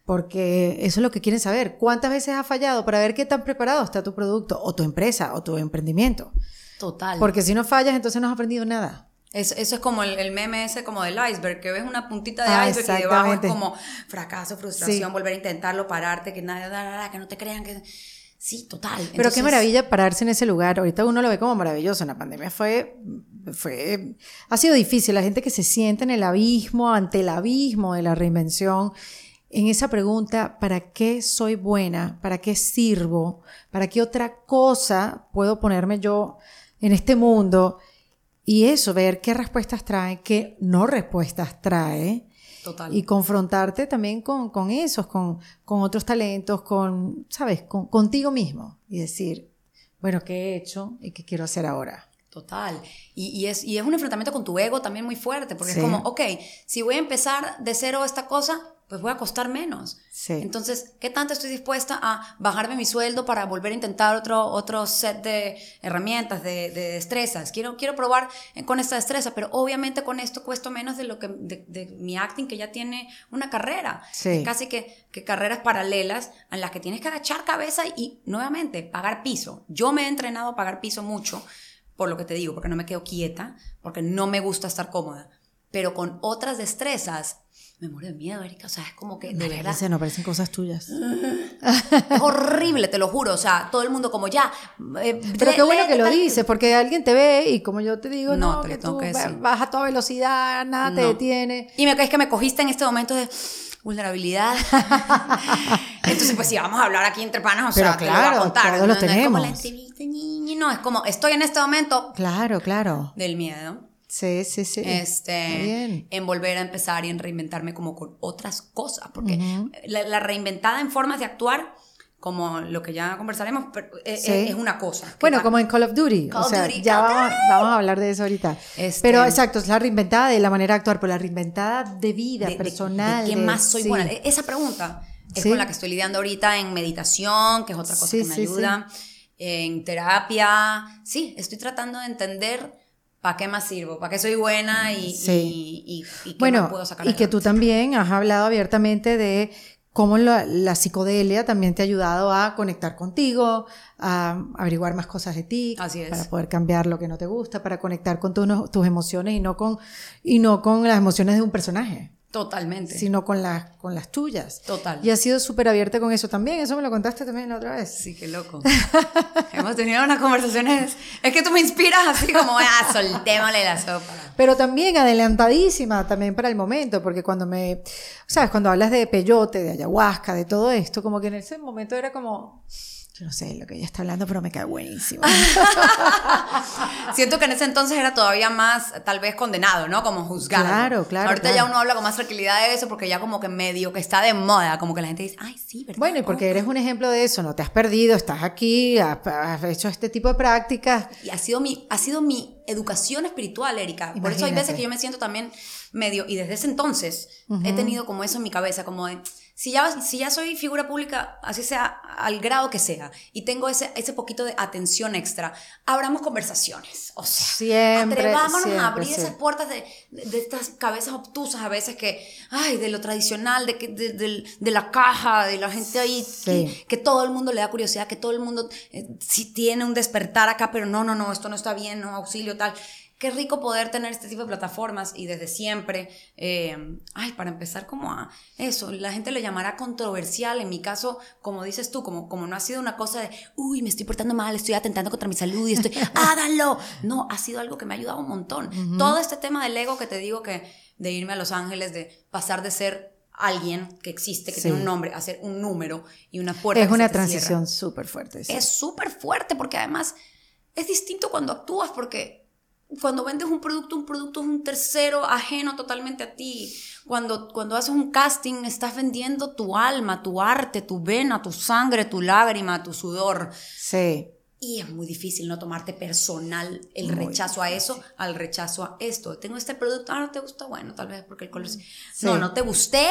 Porque eso es lo que quieren saber. ¿Cuántas veces has fallado para ver qué tan preparado está tu producto o tu empresa o tu emprendimiento? Total. Porque si no fallas, entonces no has aprendido nada. Es- eso es como el, el meme ese como del iceberg, que ves una puntita de Ah, iceberg y debajo es como fracaso, frustración, Sí. volver a intentarlo, pararte, que nada, que no te crean que... Sí, total. Pero qué maravilla pararse en ese lugar. Ahorita uno lo ve como maravilloso. En la pandemia fue, fue, ha sido difícil. La gente que se siente en el abismo, ante el abismo de la reinvención, en esa pregunta, ¿para qué soy buena? ¿Para qué sirvo? ¿Para qué otra cosa puedo ponerme yo en este mundo? Y eso, ver qué respuestas trae, qué no respuestas trae Total. y confrontarte también con, con esos, con, con otros talentos, con, ¿sabes? Con, contigo mismo y decir, bueno, ¿qué he hecho y qué quiero hacer ahora? Total. Y, y es, y es un enfrentamiento con tu ego también muy fuerte, porque Sí. es como, ok, si voy a empezar de cero esta cosa, pues voy a costar menos. Sí. Entonces, ¿qué tanto estoy dispuesta a bajarme mi sueldo para volver a intentar otro, otro set de herramientas, de, de destrezas? Quiero, quiero probar con esta destreza, pero obviamente con esto cuesto menos de lo que de, de mi acting que ya tiene una carrera. Sí. Casi que, que carreras paralelas en las que tienes que agachar cabeza y, nuevamente, pagar piso. Yo me he entrenado a pagar piso mucho, por lo que te digo, porque no me quedo quieta, porque no me gusta estar cómoda. Pero con otras destrezas, me muero de miedo, Erika. O sea, es como que de verdad Dice, no parecen cosas tuyas. es horrible, te lo juro. O sea, todo el mundo como ya. eh, Pero qué bueno que lo dices, porque alguien te ve y como yo te digo, No, no, te que tengo tú que vas a toda velocidad, nada te detiene. Y me es que me cogiste en este momento de vulnerabilidad. Entonces, pues si vamos a hablar aquí entre panas, o Pero sea, te lo voy claro, a contar. todos no, lo no es como la tenemos. entrevista, ñi, no, es como estoy en este momento Claro, claro. del miedo. Sí, sí, sí. este, bien. en volver a empezar y en reinventarme como con otras cosas, porque la, la reinventada en formas de actuar, como lo que ya conversaremos, pero, eh, Sí. eh, es una cosa. Bueno, va- como en Call of Duty. Call o sea, Duty, ya vamos, vamos a hablar de eso ahorita. Este- Pero exacto, es la reinventada de la manera de actuar, pero la reinventada de vida de- personal. de qué de- más soy sí. buena. E- Esa pregunta es Sí. con la que estoy lidiando ahorita en meditación, que es otra cosa Sí, que me sí, ayuda, en terapia. Sí, estoy tratando de entender para qué más sirvo, para qué soy buena y, Sí. y, y- y qué Bueno, más puedo sacar y que tú también has hablado abiertamente de cómo la, la psicodelia también te ha ayudado a conectar contigo, a averiguar más cosas de ti, Así es. para poder cambiar lo que no te gusta, para conectar con tu- no- tus emociones y no con, y no con las emociones de un personaje. Totalmente. sino con las, con las tuyas. Total. Y has sido súper abierta con eso también. Eso me lo contaste también la otra vez. Sí, qué loco. Hemos tenido unas conversaciones. Es que tú me inspiras así como, ah, soltémosle la sopa. Pero también adelantadísima también para el momento, porque cuando me, sabes, cuando hablas de peyote, de ayahuasca, de todo esto, como que en ese momento era como, yo no sé lo que ella está hablando, pero me cae buenísimo. Siento que en ese entonces era todavía más, tal vez, condenado, ¿no? Como juzgado. Claro, claro, Ahorita claro. ya uno habla con más tranquilidad de eso porque ya como que medio que está de moda, como que la gente dice, ay, sí, ¿verdad? Bueno, y porque eres un ejemplo de eso, no te has perdido, estás aquí, has, has hecho este tipo de prácticas. Y ha sido mi, ha sido mi educación espiritual, Erika. Por eso hay veces que yo me siento también medio, y desde ese entonces he tenido como eso en mi cabeza, como de, si ya, si ya soy figura pública, así sea al grado que sea, y tengo ese, ese poquito de atención extra, abramos conversaciones. O sea, Siempre, atrevámonos siempre, a abrir sí. esas puertas de, de- estas cabezas obtusas a veces que, ay, de lo tradicional, de, que, de, de la caja, de la gente ahí, Sí. que, que todo el mundo le da curiosidad, que todo el mundo eh, sí tiene un despertar acá, pero no, no, no, esto no está bien, no, auxilio, tal. Qué rico poder tener este tipo de plataformas y desde siempre, eh, ay, para empezar como a eso, la gente lo llamará controversial, en mi caso, como dices tú, como, como no ha sido una cosa de, uy, me estoy portando mal, estoy atentando contra mi salud y estoy, háganlo. No, ha sido algo que me ha ayudado un montón. Todo este tema del ego que te digo que de irme a Los Ángeles, de pasar de ser alguien que existe, que Sí. tiene un nombre, a ser un número y una puerta. Es que una transición súper fuerte. sí. Es súper fuerte porque además es distinto cuando actúas porque cuando vendes un producto, un producto es un tercero ajeno totalmente a ti. Cuando, cuando haces un casting, estás vendiendo tu alma, tu arte, tu vena, tu sangre, tu lágrima, tu sudor. Sí. Y es muy difícil no tomarte personal el rechazo a eso, al rechazo a esto. Tengo este producto, ah, no te gusta, bueno, tal vez porque el color... Sí. No, no te gusté,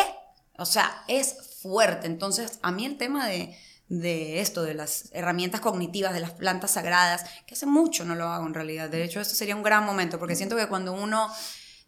o sea, es fuerte. Entonces, a mí el tema de, de esto, de las herramientas cognitivas, de las plantas sagradas, que hace mucho no lo hago en realidad. De hecho, esto sería un gran momento, porque siento que cuando uno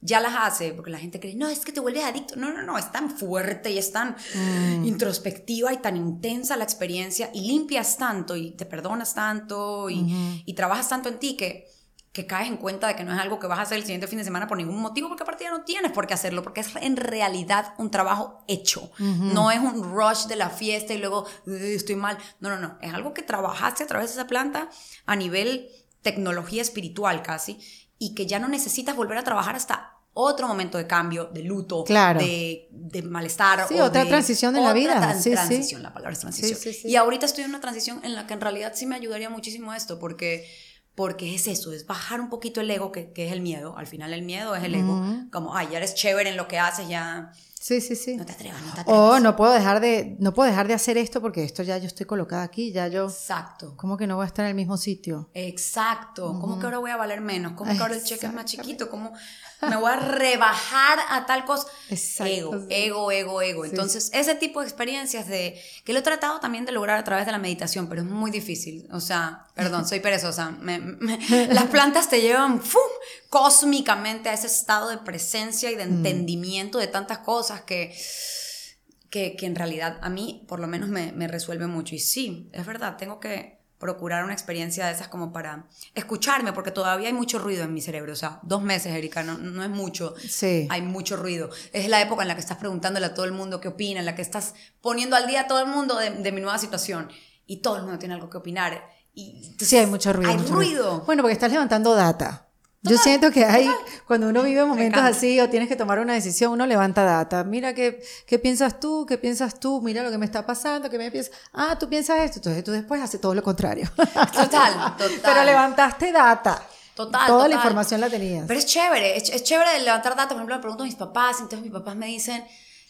ya las hace, porque la gente cree, no, es que te vuelves adicto. No, no, no, es tan fuerte y es tan mm. introspectiva y tan intensa la experiencia y limpias tanto y te perdonas tanto y, y, trabajas tanto en ti que, que caes en cuenta de que no es algo que vas a hacer el siguiente fin de semana por ningún motivo, porque aparte ya no tienes por qué hacerlo, porque es en realidad un trabajo hecho. No es un rush de la fiesta y luego estoy mal. No, no, no. Es algo que trabajaste a través de esa planta a nivel tecnología espiritual casi y que ya no necesitas volver a trabajar hasta otro momento de cambio, de luto, de, de, malestar. Sí, otra transición en la vida. sí, transición, la palabra es transición. y ahorita estoy en una transición en la que en realidad sí me ayudaría muchísimo esto, porque, porque es eso, es bajar un poquito el ego, que, que es el miedo. Al final el miedo es el ego. Como, ay, ya eres chévere en lo que haces, ya Sí, sí, sí. No te atrevas, no te atrevas. O no puedo dejar de, no puedo dejar de hacer esto porque esto ya yo estoy colocada aquí, ya yo. Exacto. ¿Cómo que no voy a estar en el mismo sitio? Exacto. ¿Cómo que ahora voy a valer menos? ¿Cómo que ahora el cheque es más chiquito? ¿Cómo me voy a rebajar a tal cosa? Ego, ego, ego, ego. Entonces, ese tipo de experiencias de que lo he tratado también de lograr a través de la meditación, pero es muy difícil. O sea, perdón, soy perezosa. las plantas te llevan ¡fum! Cósmicamente a ese estado de presencia y de mm. entendimiento de tantas cosas que, que, en realidad a mí por lo menos me, me, resuelve mucho. Y sí, es verdad, tengo que procurar una experiencia de esas como para escucharme, porque todavía hay mucho ruido en mi cerebro. O sea, dos meses, Erika, no, no es mucho. Sí. Hay mucho ruido. Es la época en la que estás preguntándole a todo el mundo qué opina, en la que estás poniendo al día a todo el mundo de, de mi nueva situación. Y todo el mundo tiene algo que opinar. Y, sí, hay mucho ruido. Hay ruido. Bueno, porque estás levantando data. Yo siento que hay, cuando uno vive momentos así o tienes que tomar una decisión, uno levanta data. Mira qué, qué piensas tú, qué piensas tú, mira lo que me está pasando, qué me piensas. Ah, tú piensas esto, entonces tú después haces todo lo contrario. Total, total. Pero levantaste data. Total. Toda la información la tenías. Pero es chévere, es, es chévere levantar data. Por ejemplo, me pregunto a mis papás, entonces mis papás me dicen,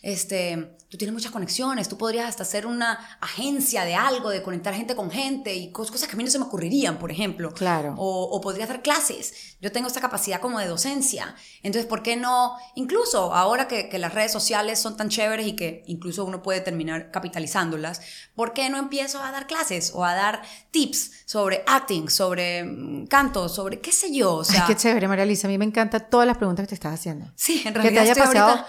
este, tú tienes muchas conexiones, tú podrías hasta hacer una agencia de algo, de conectar gente con gente y cosas que a mí no se me ocurrirían, por ejemplo. Claro. O, o podría hacer clases. Yo tengo esta capacidad como de docencia. Entonces, ¿por qué no? Incluso ahora que, que las redes sociales son tan chéveres y que incluso uno puede terminar capitalizándolas, ¿por qué no empiezo a dar clases o a dar tips sobre acting, sobre mm, canto, sobre qué sé yo? O sea, Ay, qué chévere, María Lisa. A mí me encantan todas las preguntas que te estás haciendo. Sí, en realidad. Que te haya pasado. ahorita-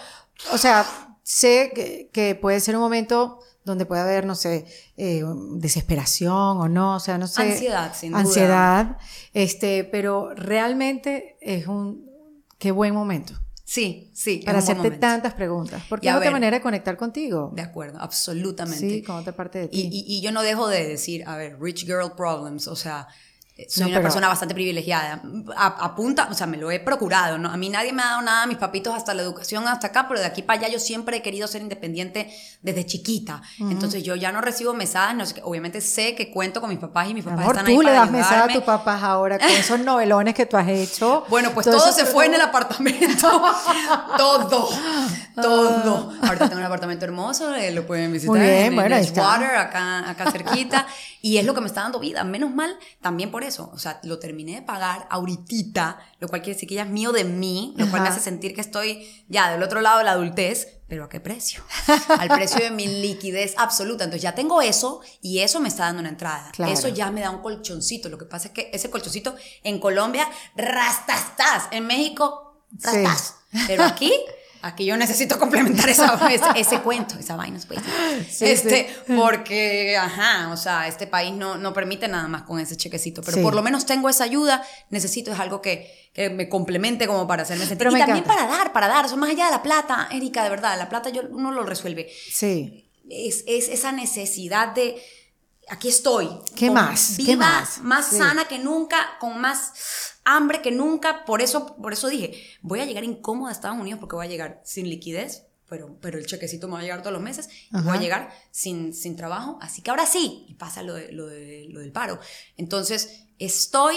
O sea, sé que, puede ser un momento donde puede haber, no sé, eh, desesperación o no, o sea, no sé. Ansiedad, sin duda. Ansiedad, este, pero realmente es un, qué buen momento. Sí, sí. Para hacerte tantas preguntas. Porque es otra manera de conectar contigo. De acuerdo, absolutamente. Sí, con otra parte de ti. Y, y- y yo no dejo de decir, a ver, rich girl problems, o sea, soy No, una pero- persona bastante privilegiada. A, a punta, o sea, me lo he procurado, ¿no? A mí nadie me ha dado nada, mis papitos hasta la educación hasta acá, pero de aquí para allá yo siempre he querido ser independiente desde chiquita. Entonces yo ya no recibo mesadas, no sé obviamente sé que cuento con mis papás y mis Mi papás amor, están ahí tú le para das mesada a tus papás ahora con esos novelones que tú has hecho. Bueno, pues Todo todo, se fue en lo- el apartamento. todo. Todo. Ahorita tengo un apartamento hermoso, eh, lo pueden visitar. Muy bien, en bueno, está. Bridgewater, acá, acá cerquita. y es lo que me está dando vida. Menos mal, también por eso. O sea, lo terminé de pagar ahorita, lo cual quiere decir que ya es mío de mí, lo cual me hace sentir que estoy ya del otro lado de la adultez. Pero ¿a qué precio? Al precio de mi liquidez absoluta. Entonces ya tengo eso y eso me está dando una entrada. Claro. Eso ya me da un colchoncito. Lo que pasa es que ese colchoncito en Colombia, rastastas. En México, Sí. rastas. Pero aquí, aquí yo necesito complementar esa, ese, ese cuento, esa vaina. Pues. Sí, este, Porque, ajá, o sea, este país no, no permite nada más con ese chequecito. Pero Sí. por lo menos tengo esa ayuda. Necesito, es algo que, que me complemente como para hacerme sentir. Pero y me también encanta. para dar, para dar. Eso más allá de la plata, Erika, de verdad. La plata yo, uno lo resuelve Sí. es, es esa necesidad de aquí estoy. ¿Qué más? ¿Qué Viva, más? más Sí. sana que nunca, con más hambre que nunca. Por eso, por eso dije, voy a llegar incómoda a Estados Unidos porque voy a llegar sin liquidez. Pero, pero el chequecito me va a llegar todos los meses y voy Ajá. a llegar sin, sin trabajo. Así que ahora sí, y pasa lo, de- lo, de- lo del paro. Entonces, estoy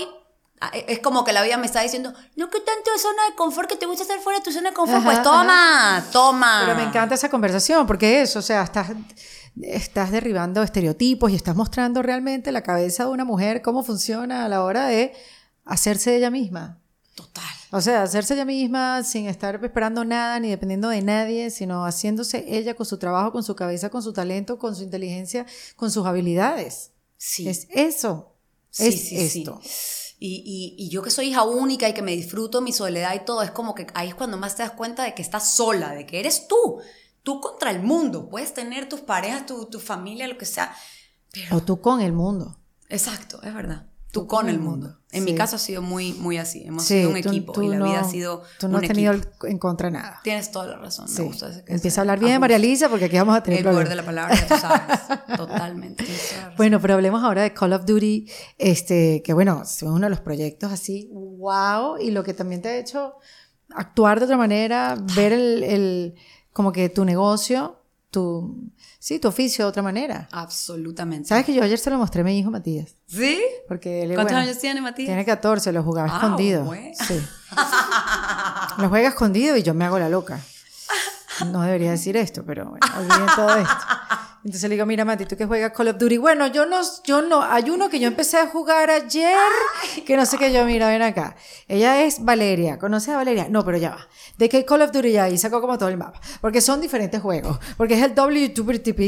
ah, es como que la vida me está diciendo, no que tanto es zona de confort que te gusta estar fuera de tu zona de confort, Ajá, pues toma, toma. Pero me encanta esa conversación porque eso, o sea, estás estás derribando estereotipos y estás mostrando realmente la cabeza de una mujer, cómo funciona a la hora de hacerse ella misma. Total. O sea, hacerse ella misma sin estar esperando nada ni dependiendo de nadie, sino haciéndose ella con su trabajo, con su cabeza, con su talento, con su inteligencia, con sus habilidades. Sí. Es eso. Sí, es sí, sí. y- y yo que soy hija única y que me disfruto mi soledad y todo, es como que ahí es cuando más te das cuenta de que estás sola, de que eres tú, tú contra el mundo. Puedes tener tus parejas, tu, tu familia, lo que sea. Pero, O tú con el mundo. exacto, es verdad. Tú con el mundo. En Sí. mi caso ha sido muy, muy así. Hemos Sí, sido un tú- equipo tú y la vida ha sido Tú no un has tenido equipo. en contra nada. Tienes toda la razón. Sí. Me gusta ese, Empieza ese a hablar bien de. María Lisa porque aquí vamos a tener El poder problemas. de la palabra, tú sabes. Totalmente. Bueno, pero hablemos ahora de Call of Duty, este, que bueno, es uno de los proyectos así, wow, y lo que también te ha hecho actuar de otra manera, ver el, el- como que tu negocio, tu, sí, tu oficio de otra manera. Absolutamente. ¿Sabes que yo ayer se lo mostré a mi hijo Matías? ¿Sí? Porque él ¿Cuántos bueno, años tiene Matías? Tiene 14, lo jugaba Ah, escondido. bueno. Sí. Lo juega escondido y yo me hago la loca. No debería decir esto, pero bueno, olviden todo esto. Entonces le digo, mira Mati, ¿tú que juegas Call of Duty? Bueno, yo no, yo no, hay uno que yo empecé a jugar ayer, que no sé qué yo, mira, ven acá. Ella es Valeria, ¿conoces a Valeria? No, pero ya va. De que Call of Duty ya, y sacó como todo el mapa. Porque son diferentes juegos. Porque es el WTP,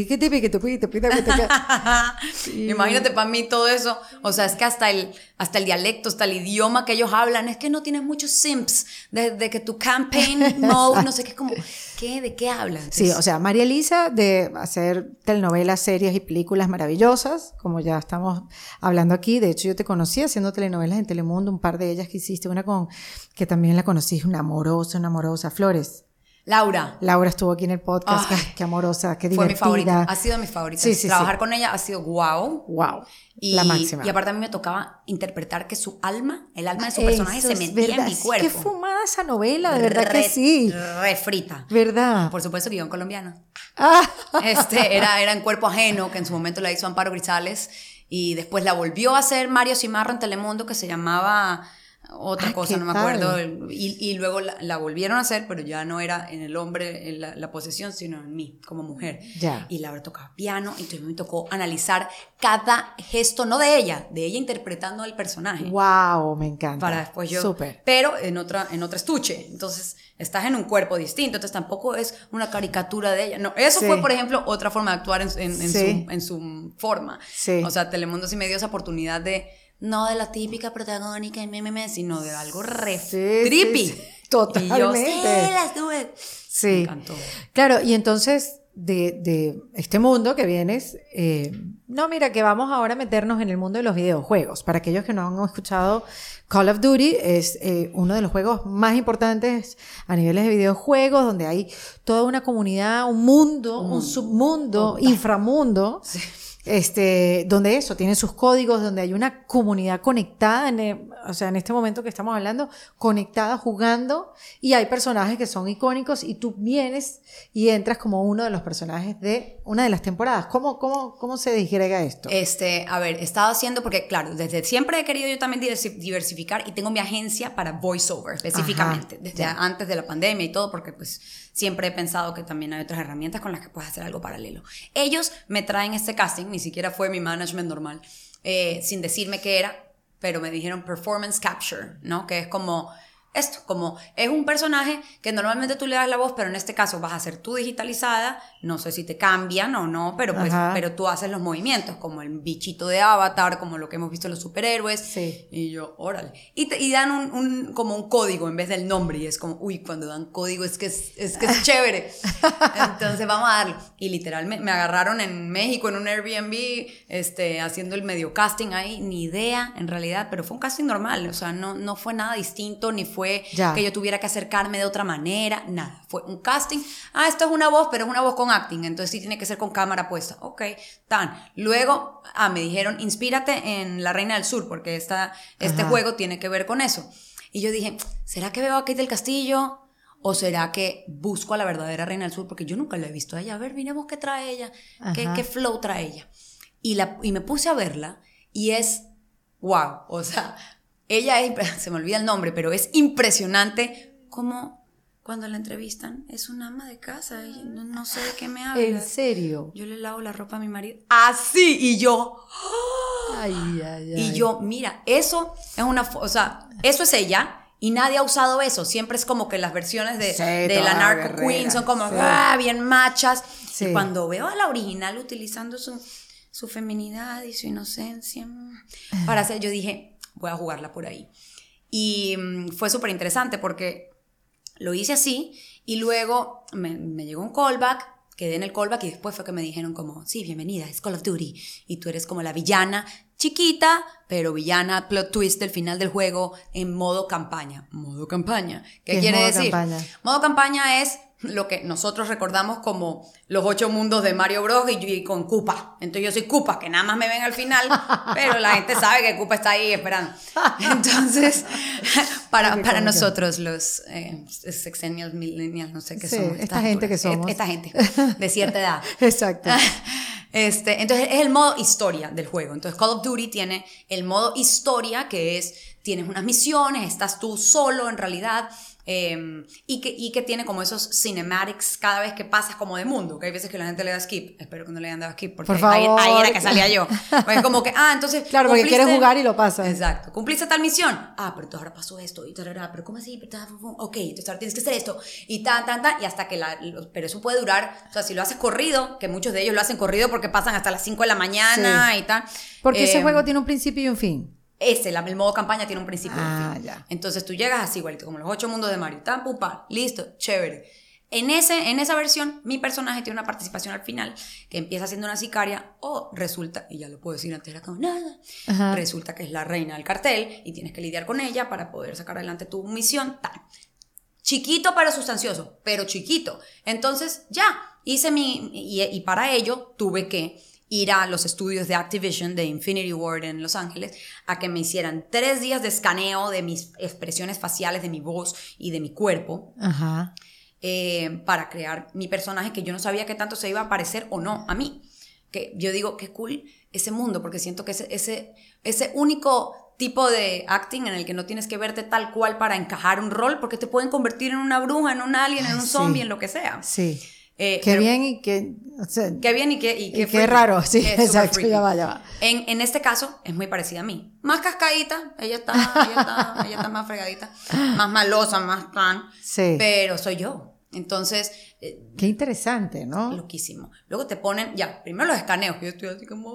Imagínate para mí todo eso. O sea, es que hasta el, hasta el dialecto, hasta el idioma que ellos hablan, es que no tienes muchos simps. De, de que tu campaign mode, no sé qué, como, ¿qué? ¿De qué hablan? Sí, o sea, María Elisa de hacer telenovelas, series y películas maravillosas, como ya estamos hablando aquí. De hecho, yo te conocí haciendo telenovelas en Telemundo, un par de ellas que hiciste, una con que también la conocí, una amorosa, una amorosa, Flores. Laura. Laura estuvo aquí en el podcast, Ay, ay, qué amorosa, qué Fue mi divertida. favorita. Ha sido mi favorita. Sí, sí, Trabajar sí. con ella ha sido wow. Wow, Y, la máxima. y aparte a mí me tocaba interpretar que su alma, el alma de su personaje se metía verdad. en mi cuerpo. Qué fumada esa novela, de verdad que Re- sí. Refrita. ¿Verdad? Por supuesto, guion colombiano. Ah, Este, era, era en Cuerpo Ajeno, que en su momento la hizo Amparo Grisales, y después la volvió a hacer Mario Cimarro en Telemundo, que se llamaba otra Ah, cosa, ¿qué no me tal? acuerdo, y, y luego la, la volvieron a hacer, pero ya no era en el hombre en la, la posesión, sino en mí, como mujer. Ya. Y Laura tocaba piano, entonces me tocó analizar cada gesto, no de ella, de ella interpretando al personaje wow, me encanta. para después yo. Súper. Pero en otra, en otra estuche. Entonces, estás en un cuerpo distinto. Entonces, tampoco es una caricatura de ella. No, eso Sí. fue, por ejemplo, otra forma de actuar en, en- en Sí. su, en su forma. Sí. O sea, Telemundo sí me dio esa oportunidad de. No de la típica protagónica y meme, sino de algo re Sí, sí, trippy. sí. Y yo, Totalmente. sí, las tuve. Sí. Me encantó. Claro, y entonces de, de este mundo que vienes, eh, no, mira, que vamos ahora a meternos en el mundo de los videojuegos. Para aquellos que no han escuchado, Call of Duty es eh, uno de los juegos más importantes a niveles de videojuegos, donde hay toda una comunidad, un mundo, un submundo, inframundo. Este, donde eso tiene sus códigos, donde hay una comunidad conectada, en el- o sea, en este momento que estamos hablando, conectada, jugando, y hay personajes que son icónicos y tú vienes y entras como uno de los personajes de una de las temporadas. ¿Cómo, cómo, cómo se disgrega esto? Este, a ver, he estado haciendo, porque claro, desde siempre he querido yo también diversi- diversificar y tengo mi agencia para voiceover específicamente, Ajá, desde ya. antes de la pandemia y todo, porque pues siempre he pensado que también hay otras herramientas con las que puedes hacer algo paralelo. Ellos me traen este casting, ni siquiera fue mi management normal, eh, sin decirme qué era, pero me dijeron performance capture, ¿no? Que es como esto, como es un personaje que normalmente tú le das la voz, pero en este caso vas a ser tú digitalizada, no sé si te cambian o no, pero pues, Ajá. pero tú haces los movimientos, como el bichito de Avatar, como lo que hemos visto en los superhéroes. Sí. Y yo, órale. Y, te- y dan un, un- como un código en vez del nombre, y es como, uy, cuando dan código es que es, es que es chévere. Entonces vamos a darle. Y literalmente me agarraron en México en un Airbnb, este, haciendo el medio casting ahí, ni idea en realidad, pero fue un casting normal, o sea, no, no fue nada distinto, ni fue Ya. que yo tuviera que acercarme de otra manera, nada. Fue un casting. Ah, esto es una voz, pero es una voz con acting, entonces sí tiene que ser con cámara puesta. Ok, tan. Luego, ah, me dijeron, inspírate en La Reina del Sur, porque esta, este Ajá. juego tiene que ver con eso. Y yo dije, ¿será que veo a Kate del Castillo? ¿O será que busco a la verdadera Reina del Sur? Porque yo nunca la he visto a ella. A ver, miremos qué trae ella, qué, qué flow trae ella. Y, la, y me puse a verla y es, wow, o sea, ella es, se me olvida el nombre, pero es impresionante cómo cuando la entrevistan, es una ama de casa, y no, no sé de qué me habla. ¿En serio? Yo le lavo la ropa a mi marido. Así, y yo. Ay, ay, ay. Y yo, mira, eso es una, o sea, eso es ella. Y nadie ha usado eso. Siempre es como que las versiones de, Sí, de la narco guerrera, queen son como sí. ah, bien machas. Sí. Y cuando veo a la original utilizando su, su feminidad y su inocencia para hacer, yo dije, voy a jugarla por ahí. Y mm, fue súper interesante porque lo hice así y luego me, me llegó un callback, quedé en el callback y después fue que me dijeron como, sí, bienvenida, es Call of Duty y tú eres como la villana chiquita, pero villana plot twist del final del juego en modo campaña. Modo campaña. ¿Qué, ¿Qué quiere modo decir? campaña? Modo campaña es lo que nosotros recordamos como los ocho mundos de Mario Bros. y, y con Koopa. Entonces yo soy Koopa, que nada más me ven al final, pero la gente sabe que Koopa está ahí esperando. Entonces, para, para nosotros los eh, sexennials, millennials, no sé qué Sí, somos. esta estas gente que alturas, somos. Esta gente de cierta edad. Exacto. Este, entonces es el modo historia del juego. Entonces Call of Duty tiene el modo historia que es, tienes unas misiones, estás tú solo en realidad. Eh, y, que, y que tiene como esos cinematics cada vez que pasas como de mundo, que hay veces que la gente le da skip, espero que no le hayan dado skip, porque Por ahí, favor. ahí era que salía yo. Pues es como que, ah, entonces... Claro, porque quieres jugar y lo pasas. Exacto, cumpliste tal misión, ah, pero entonces ahora pasó esto, y tarará, pero ¿cómo así? Ok, entonces ahora tienes que hacer esto, y tan, tan, tan, y hasta que la... Pero eso puede durar, o sea, si lo haces corrido, que muchos de ellos lo hacen corrido porque pasan hasta las 5 de la mañana y tal. Porque ese eh, juego tiene un principio y un fin. Ese, la- el modo campaña tiene un principio Ah, fin. ya. Entonces tú llegas así igualito, como los ocho mundos de Mario. Tan, pupa, listo, chévere. En, ese, en esa versión, mi personaje tiene una participación al final que empieza siendo una sicaria o resulta, y ya lo puedo decir antes de la Ajá. resulta que es la reina del cartel y tienes que lidiar con ella para poder sacar adelante tu misión. Tal. Chiquito pero sustancioso, pero chiquito. Entonces ya, hice mi... Y, y para ello tuve que ir a los estudios de Activision, de Infinity Ward en Los Ángeles, a que me hicieran tres días de escaneo de mis expresiones faciales, de mi voz y de mi cuerpo, Ajá. eh, para crear mi personaje que yo no sabía qué tanto se iba a parecer o no a mí. Que yo digo, qué cool ese mundo, porque siento que ese, ese, ese único tipo de acting en el que no tienes que verte tal cual para encajar un rol, porque te pueden convertir en una bruja, en un alien, en un sí. zombie, en lo que sea. Sí. Eh, Qué pero- bien y qué. o sea, Qué bien y qué, y y qué, qué freaky. raro. Sí, Es exacto. Ya va, ya va. En, en este caso es muy parecida a mí. Más cascadita, ella está, ella está, ella está más fregadita, más malosa, más tan. Sí. Pero soy yo. Entonces, eh, Qué interesante, ¿no? loquísimo. Luego te ponen, ya, primero los escaneos, que yo estoy así como,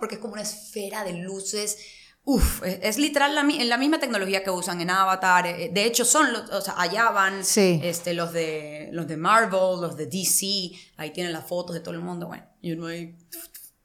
porque es como una esfera de luces. Uf, es, es literal la, mi- la misma tecnología que usan en Avatar. eh, De hecho, son los, o sea, allá van Sí. este, los, de, los de Marvel, los de DC, ahí tienen las fotos de todo el mundo. Bueno, y uno ahí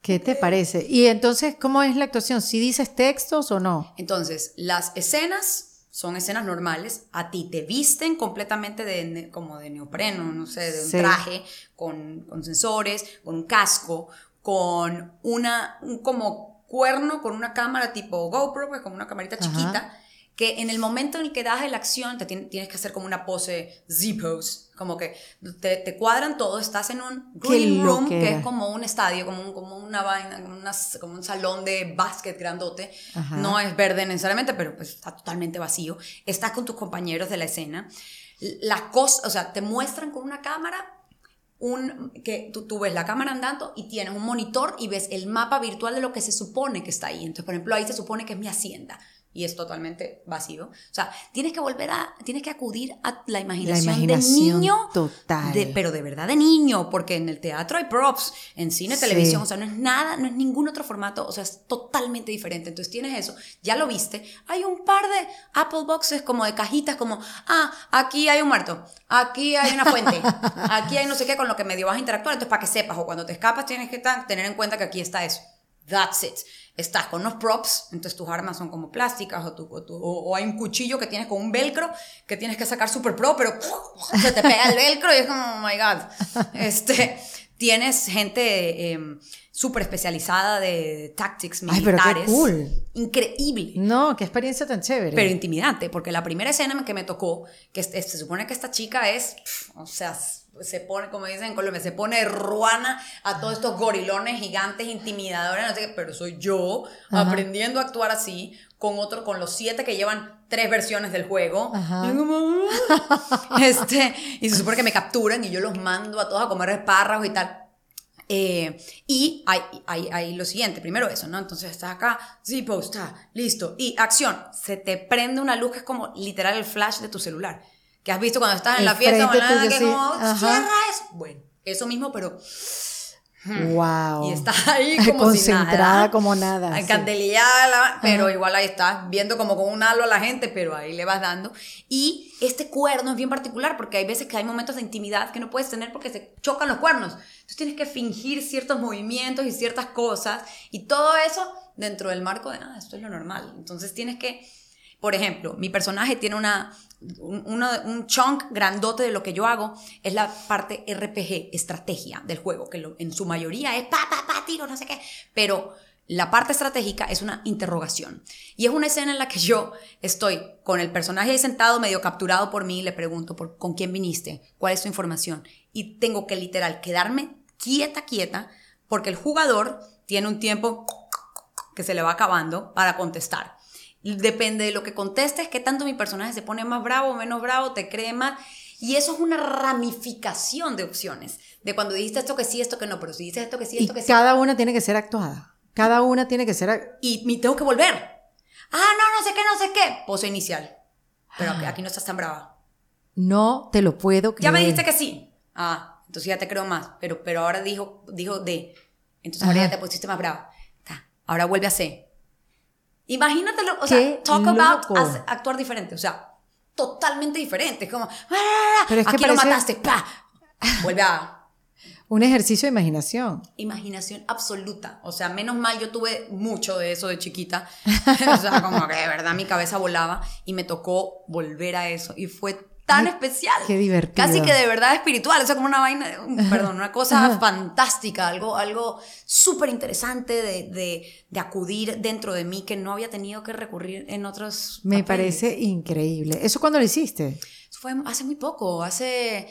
¿Qué te parece? Y entonces, ¿cómo es la actuación? ¿Si dices textos o no? Entonces, las escenas son escenas normales. A ti te visten completamente de, como de neopreno, no sé, de un Sí. traje, con, con sensores, con un casco, con una, un como cuerno, con una cámara tipo GoPro, pues como una camarita Ajá. chiquita, que en el momento en el que das la acción te tien- tienes que hacer como una pose Z-pose, como que te, te cuadran todo, estás en un green room, que es como un estadio, como, un- como una vaina, como, un salón de básquet grandote, Ajá. no es verde necesariamente, pero pues está totalmente vacío. Estás con tus compañeros de la escena. La cosa, o sea, te muestran con una cámara un, que tú, tú ves la cámara andando y tienes un monitor y ves el mapa virtual de lo que se supone que está ahí. Entonces, por ejemplo, ahí se supone que es mi hacienda y es totalmente vacío. O sea, tienes que volver a, tienes que acudir a la imaginación, imaginación de niño. total. de- pero de verdad de niño, porque en el teatro hay props, en cine, Sí. televisión, o sea, no es nada, no es ningún otro formato, o sea, es totalmente diferente. Entonces tienes eso, ya lo viste. Hay un par de Apple Boxes como de cajitas, como, ah, aquí hay un muerto, aquí hay una fuente, aquí hay no sé qué con lo que medio vas a interactuar. Entonces, para que sepas, o cuando te escapas, tienes que tener en cuenta que aquí está eso. That's it. Estás con unos props, entonces tus armas son como plásticas o, tu- o tu- o- hay un cuchillo que tienes con un velcro que tienes que sacar super pro, pero se te pega el velcro y es como, oh my god. Este, tienes gente eh, súper especializada de tactics Ay, pero qué militares. cool. Increíble. No, qué experiencia tan chévere. Pero intimidante, porque la primera escena que me tocó, que es- es- se supone que esta chica es, pf, o sea, se pone, como dicen en Colombia, se pone ruana a todos estos gorilones gigantes, intimidadores, no sé qué, pero soy yo aprendiendo a actuar así con otro, con los siete que llevan tres versiones del juego. Este, y se supone que me capturan y yo los mando a todos a comer espárragos y tal. Eh, y hay, hay, hay, lo siguiente, primero eso, ¿no? Entonces estás acá, sí, está, listo. Y acción, se te prende una luz que es como literal el flash de tu celular. Que has visto cuando estás en la fiesta o nada, que como, cierra eso. Bueno, eso mismo, pero Wow. Y estás ahí como concentrada como nada. Encandelillada, pero igual ahí estás viendo como con un halo a la gente, pero ahí le vas dando. Y este cuerno es bien particular porque hay veces que hay momentos de intimidad que no puedes tener porque se chocan los cuernos. Entonces tienes que fingir ciertos movimientos y ciertas cosas y todo eso dentro del marco de, ah, esto es lo normal. Entonces tienes que, por ejemplo, mi personaje tiene una, un, un, chunk grandote de lo que yo hago es la parte RPG, estrategia del juego, que en su mayoría es pa, pa, pa, tiro, no sé qué, pero la parte estratégica es una interrogación. Y es una escena en la que yo estoy con el personaje ahí sentado, medio capturado por mí, y le pregunto por, con quién viniste, cuál es tu información. Y tengo que literal quedarme quieta, quieta, porque el jugador tiene un tiempo que se le va acabando para contestar. Depende de lo que contestes, qué tanto mi personaje se pone más bravo o menos bravo, te cree más. Y eso es una ramificación de opciones. De cuando dijiste esto que sí, esto que no, pero si dices esto que sí, esto que sí. Cada una tiene que ser actuada. Cada una tiene que ser. Y me tengo que volver. Ah, no, no sé qué, no sé qué. Pose inicial. Pero aquí no estás tan brava. No te lo puedo creer. Ya me dijiste que sí. Ah, entonces ya te creo más. Pero, pero ahora dijo, dijo de. Entonces ahora ya te pusiste más brava. Ahora vuelve a C. Imagínatelo, o sea, talk about actuar diferente, o sea, totalmente diferente. Es como, ah, Pero es que aquí lo mataste, ¡pah! Vuelve a. Un ejercicio de imaginación. Imaginación absoluta. O sea, menos mal yo tuve mucho de eso de chiquita. o sea, como que de verdad mi cabeza volaba y me tocó volver a eso. Y fue tan especial. Qué divertido. Casi que de verdad espiritual, o sea, como una vaina, perdón, una cosa fantástica, algo, algo súper interesante de, de, de, acudir dentro de mí que no había tenido que recurrir en otros. Me parece increíble. ¿Eso cuándo lo hiciste? Eso fue hace muy poco, hace.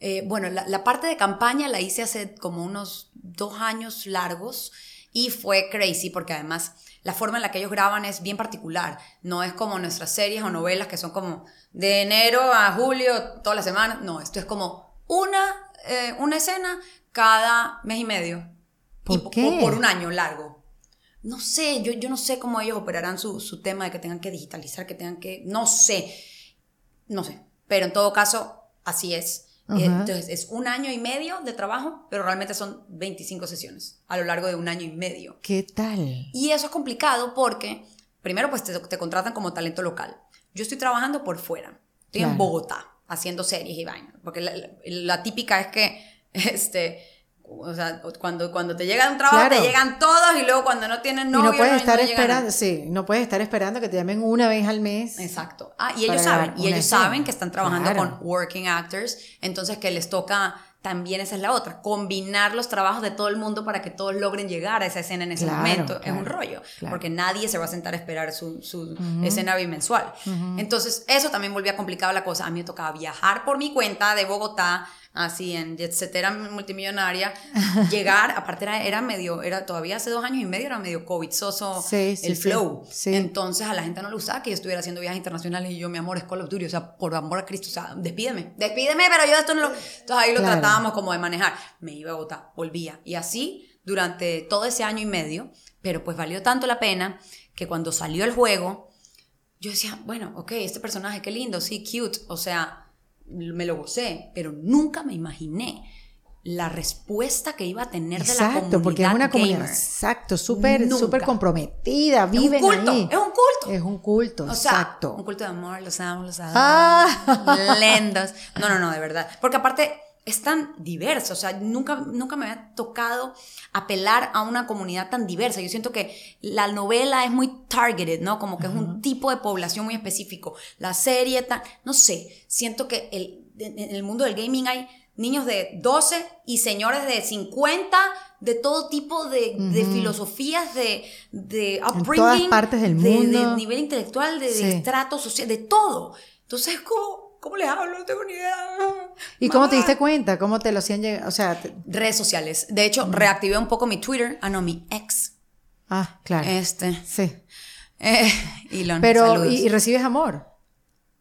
Eh, bueno, la, la parte de campaña la hice hace como unos dos años largos y fue crazy porque además la forma en la que ellos graban es bien particular. No es como nuestras series o novelas que son como de enero a julio, todas las semanas. No, esto es como una, eh, una escena cada mes y medio. ¿Por qué? Por, un año largo. No sé, yo, yo no sé cómo ellos operarán su, su tema de que tengan que digitalizar, que tengan que... No sé, no sé. Pero en todo caso, así es. Entonces es un año y medio de trabajo, pero realmente son 25 sesiones a lo largo de un año y medio. ¿Qué tal? Y eso es complicado porque, primero, pues te, te contratan como talento local. Yo estoy trabajando por fuera. Estoy en Bogotá haciendo series y vainas. Porque la, típica es que, este, o sea, cuando, cuando te llega un trabajo, te llegan todos y luego cuando no tienen novio, y no puedes estar esperando, sí, no puedes estar esperando que te llamen una vez al mes. Exacto. Ah, y ellos saben, y ellos saben que están trabajando con working actors, entonces que les toca también esa es la otra, combinar los trabajos de todo el mundo para que todos logren llegar a esa escena en ese momento. es un rollo, porque nadie se va a sentar a esperar su, su escena bimensual. Entonces, eso también volvía complicado la cosa. A mí me tocaba viajar por mi cuenta de Bogotá así en etcétera multimillonaria, llegar, aparte era, era, medio, era todavía hace dos años y medio era medio COVID soso el flow. Entonces a la gente no le gustaba que yo estuviera haciendo viajes internacionales y yo, mi amor, es Call of Duty, o sea, por amor a Cristo, o sea, despídeme, despídeme, pero yo esto no lo... Entonces ahí lo tratábamos como de manejar. Me iba a Bogotá, volvía. Y así durante todo ese año y medio, pero pues valió tanto la pena que cuando salió el juego, yo decía, bueno, ok, este personaje, qué lindo, sí, cute, o sea, me lo gocé, pero nunca me imaginé la respuesta que iba a tener de la comunidad Exacto, porque es una comunidad, exacto, súper súper comprometida, viven es un culto, ahí. Es un culto. Es un culto, o sea, exacto. Un culto de amor, los amo, los amo. Ah. Lendos. No, no, no, de verdad. Porque aparte es tan diverso, o sea, nunca, nunca me había tocado apelar a una comunidad tan diversa. Yo siento que la novela es muy targeted, ¿no? Como que es un tipo de población muy específico. La serie, tan, no sé, siento que el, en el mundo del gaming hay niños de 12 y señores de 50, de todo tipo de, de filosofías, de, de upbringing. En todas partes del mundo. De, nivel intelectual, de, estrato social, de todo. Entonces, como ¿Cómo les hablo? No tengo ni idea. ¿Y cómo te diste cuenta? ¿Cómo te lo hacían llegar? O sea, te- Redes sociales. De hecho, reactivé un poco mi Twitter. Ah, no, mi ex. ah, claro. Este. sí. Eh, Elon, Pero, y, y recibes amor.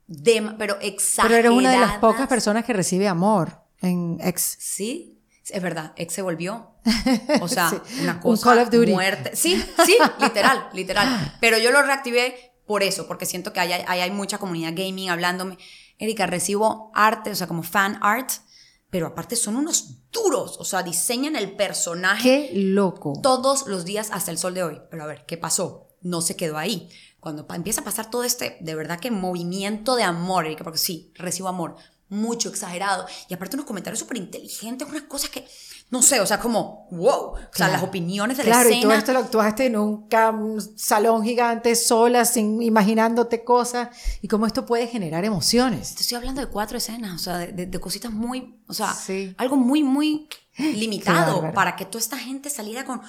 Dem- pero exagerada. Pero eres una de las pocas personas que recibe amor en ex. Sí, es verdad, ex se volvió. O sea, Sí. una Un cosa. Call of Duty. Muerte. Sí, sí, literal, literal. Pero yo lo reactivé por eso, porque siento que ahí hay, ahí hay mucha comunidad gaming hablándome. Erika, recibo arte, o sea, como fan art, pero aparte son unos duros. O sea, diseñan el personaje Qué loco. todos los días hasta el sol de hoy. Pero a ver, ¿qué pasó? No se quedó ahí. Cuando empieza a pasar todo este, de verdad que movimiento de amor, Erika, porque sí, recibo amor, mucho, exagerado. Y aparte unos comentarios súper inteligentes, unas cosas que, no sé, o sea, como, wow. O sea, Claro. las opiniones de Claro, la y todo escena. esto lo actuaste en un, salón gigante, sola, sin imaginándote cosas, y cómo esto puede generar emociones. Te estoy hablando de cuatro escenas, o sea, de, de- de cositas muy, o sea, Sí. algo muy, muy limitado para que toda esta gente saliera con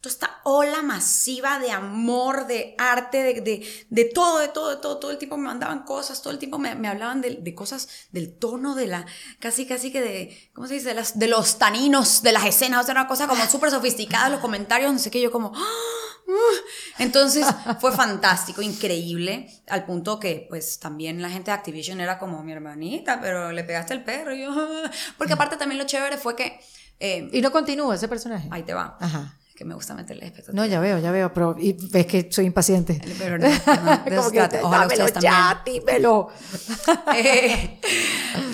toda esta ola masiva de amor, de arte, de, de, de todo, de todo, de todo. Todo el tiempo me mandaban cosas, todo el tiempo me, me hablaban de, de cosas, del tono, de la, casi, casi que de, ¿cómo se dice? De, las, de los taninos, de las escenas, o sea, una cosa como súper sofisticada, los comentarios, no sé qué, yo como... ¡ah! Entonces fue fantástico, increíble, al punto que pues también la gente de Activision era como mi hermanita, pero le pegaste el perro y yo... Porque aparte también lo chévere fue que... eh, Y no continúa ese personaje. ahí te va. Ajá. Que me gusta meterle expectativas. No, ya veo, ya veo, pero y ves que soy impaciente. Pero no, no, Como se que. Ojalá dámelo ustedes ya, dímelo. Eh,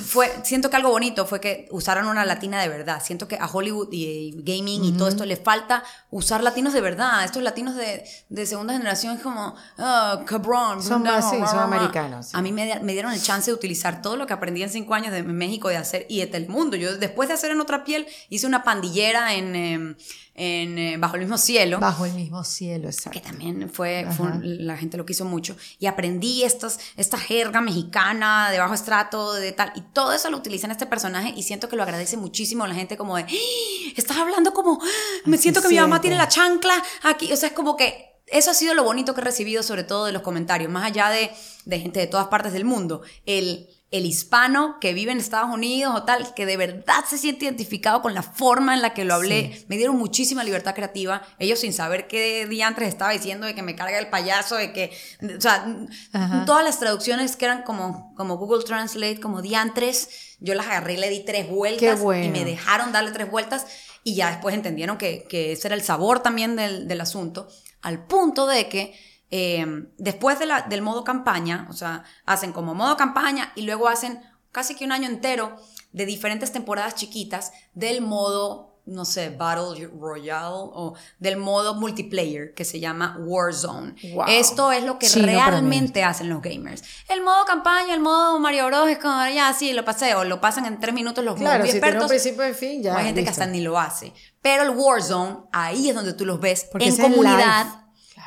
fue, siento que algo bonito fue que usaron una latina de verdad. Siento que a Hollywood y, y gaming y todo esto le falta usar latinos de verdad. Estos latinos de, de segunda generación es como, ah, cabrón. Son no, más, sí, son bla, bla". americanos, sí. A mí me, me dieron el chance de utilizar todo lo que aprendí en cinco años de México de hacer y de Telemundo. Yo después de hacer en otra piel hice una pandillera en, eh, en eh, Bajo el mismo cielo Bajo el mismo cielo, que exacto. también fue, fue la gente lo quiso mucho, y aprendí estos, esta jerga mexicana de bajo estrato, de tal, y todo eso lo utilicé en este personaje y siento que lo agradece muchísimo la gente como de, "¡Ah! estás hablando como, ¡Ah! me siento que mi mamá tiene la chancla aquí, o sea, es como que eso ha sido lo bonito que he recibido sobre todo de los comentarios, más allá de, de gente de todas partes del mundo, el... El hispano que vive en Estados Unidos o tal, que de verdad se siente identificado con la forma en la que lo hablé, me dieron muchísima libertad creativa. Ellos sin saber qué diantres estaba diciendo, de que me carga el payaso, de que, o sea, Ajá. todas las traducciones que eran como, como Google Translate, como diantres, yo las agarré y le di tres vueltas Qué bueno. y me dejaron darle tres vueltas y ya después entendieron que, que ese era el sabor también del, del asunto, al punto de que eh, después de la- del modo campaña, o sea, hacen como modo campaña y luego hacen casi que un año entero de diferentes temporadas chiquitas del modo, no sé, Battle Royale o del modo multiplayer que se llama Warzone. Wow. Esto es lo que Sí, no, realmente hacen los gamers. El modo campaña, el modo Mario Bros. es como, ya, sí, lo pasé, o lo pasan en tres minutos los Claro, muy si expertos. principio y fin, ya. o hay gente que hasta ni lo hace. Pero el Warzone, ahí es donde tú los ves Porque en comunidad.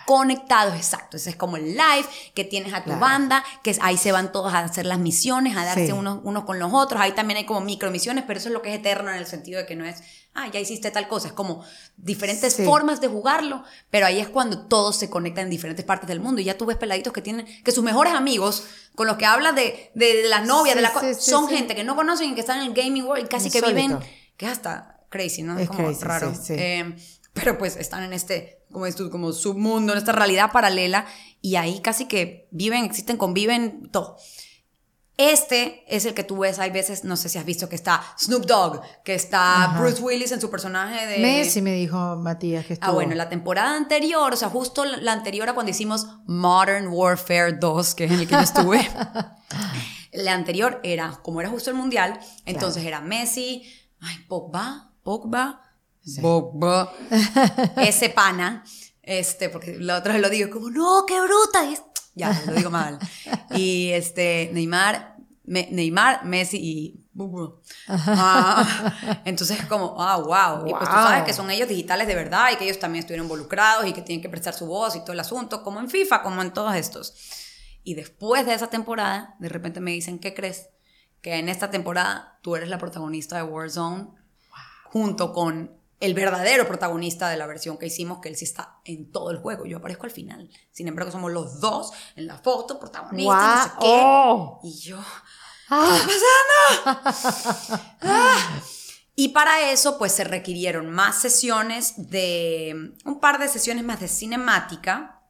Conectados, exacto. Ese es como el live que tienes a tu Claro. banda, que ahí se van todos a hacer las misiones, a darse Sí. unos, unos con los otros. Ahí también hay como micro misiones, pero eso es lo que es eterno en el sentido de que no es, ah, ya hiciste tal cosa. Es como diferentes Sí. formas de jugarlo, pero ahí es cuando todos se conectan en diferentes partes del mundo. Y ya tú ves peladitos que tienen, que sus mejores amigos, con los que hablas de, de, de las novias, Sí, de la son gente que no conocen y que están en el gaming world y casi que viven, Insólito. que hasta crazy, ¿no? Es Es, como crazy, raro. Eh, pero pues están en este, como dices como submundo, en esta realidad paralela y ahí casi que viven, existen, conviven, todo. Este es el que tú ves, hay veces, no sé si has visto que está Snoop Dogg, que está Ajá. Bruce Willis en su personaje de... Messi me dijo Matías que estuvo. Ah, bueno, la temporada anterior, o sea, justo la la anterior a cuando hicimos Modern Warfare 2, que es en el que yo estuve. la anterior era, como era justo el mundial, entonces era Messi, ay, Pogba, Pogba, Pogba, ese pana, este, porque la otra vez lo digo como, no, qué bruta, y es- ya, lo digo mal. Y este, Neymar, Me- Neymar, Messi y. Ah, entonces es como, ah, wow. Y pues tú Wow. sabes que son ellos digitales de verdad y que ellos también estuvieron involucrados y que tienen que prestar su voz y todo el asunto, como en FIFA, como en todos estos. Y después de esa temporada, de repente me dicen, ¿qué crees? Que en esta temporada tú eres la protagonista de Warzone junto con el verdadero protagonista de la versión que hicimos, que él sí está en todo el juego. Yo aparezco al final. Sin embargo, somos los dos en la foto, protagonistas, no sé qué. ¡Guau! Y yo, está pasando? Ah. Y para eso, pues se requirieron más sesiones de, un par de sesiones más de cinemática,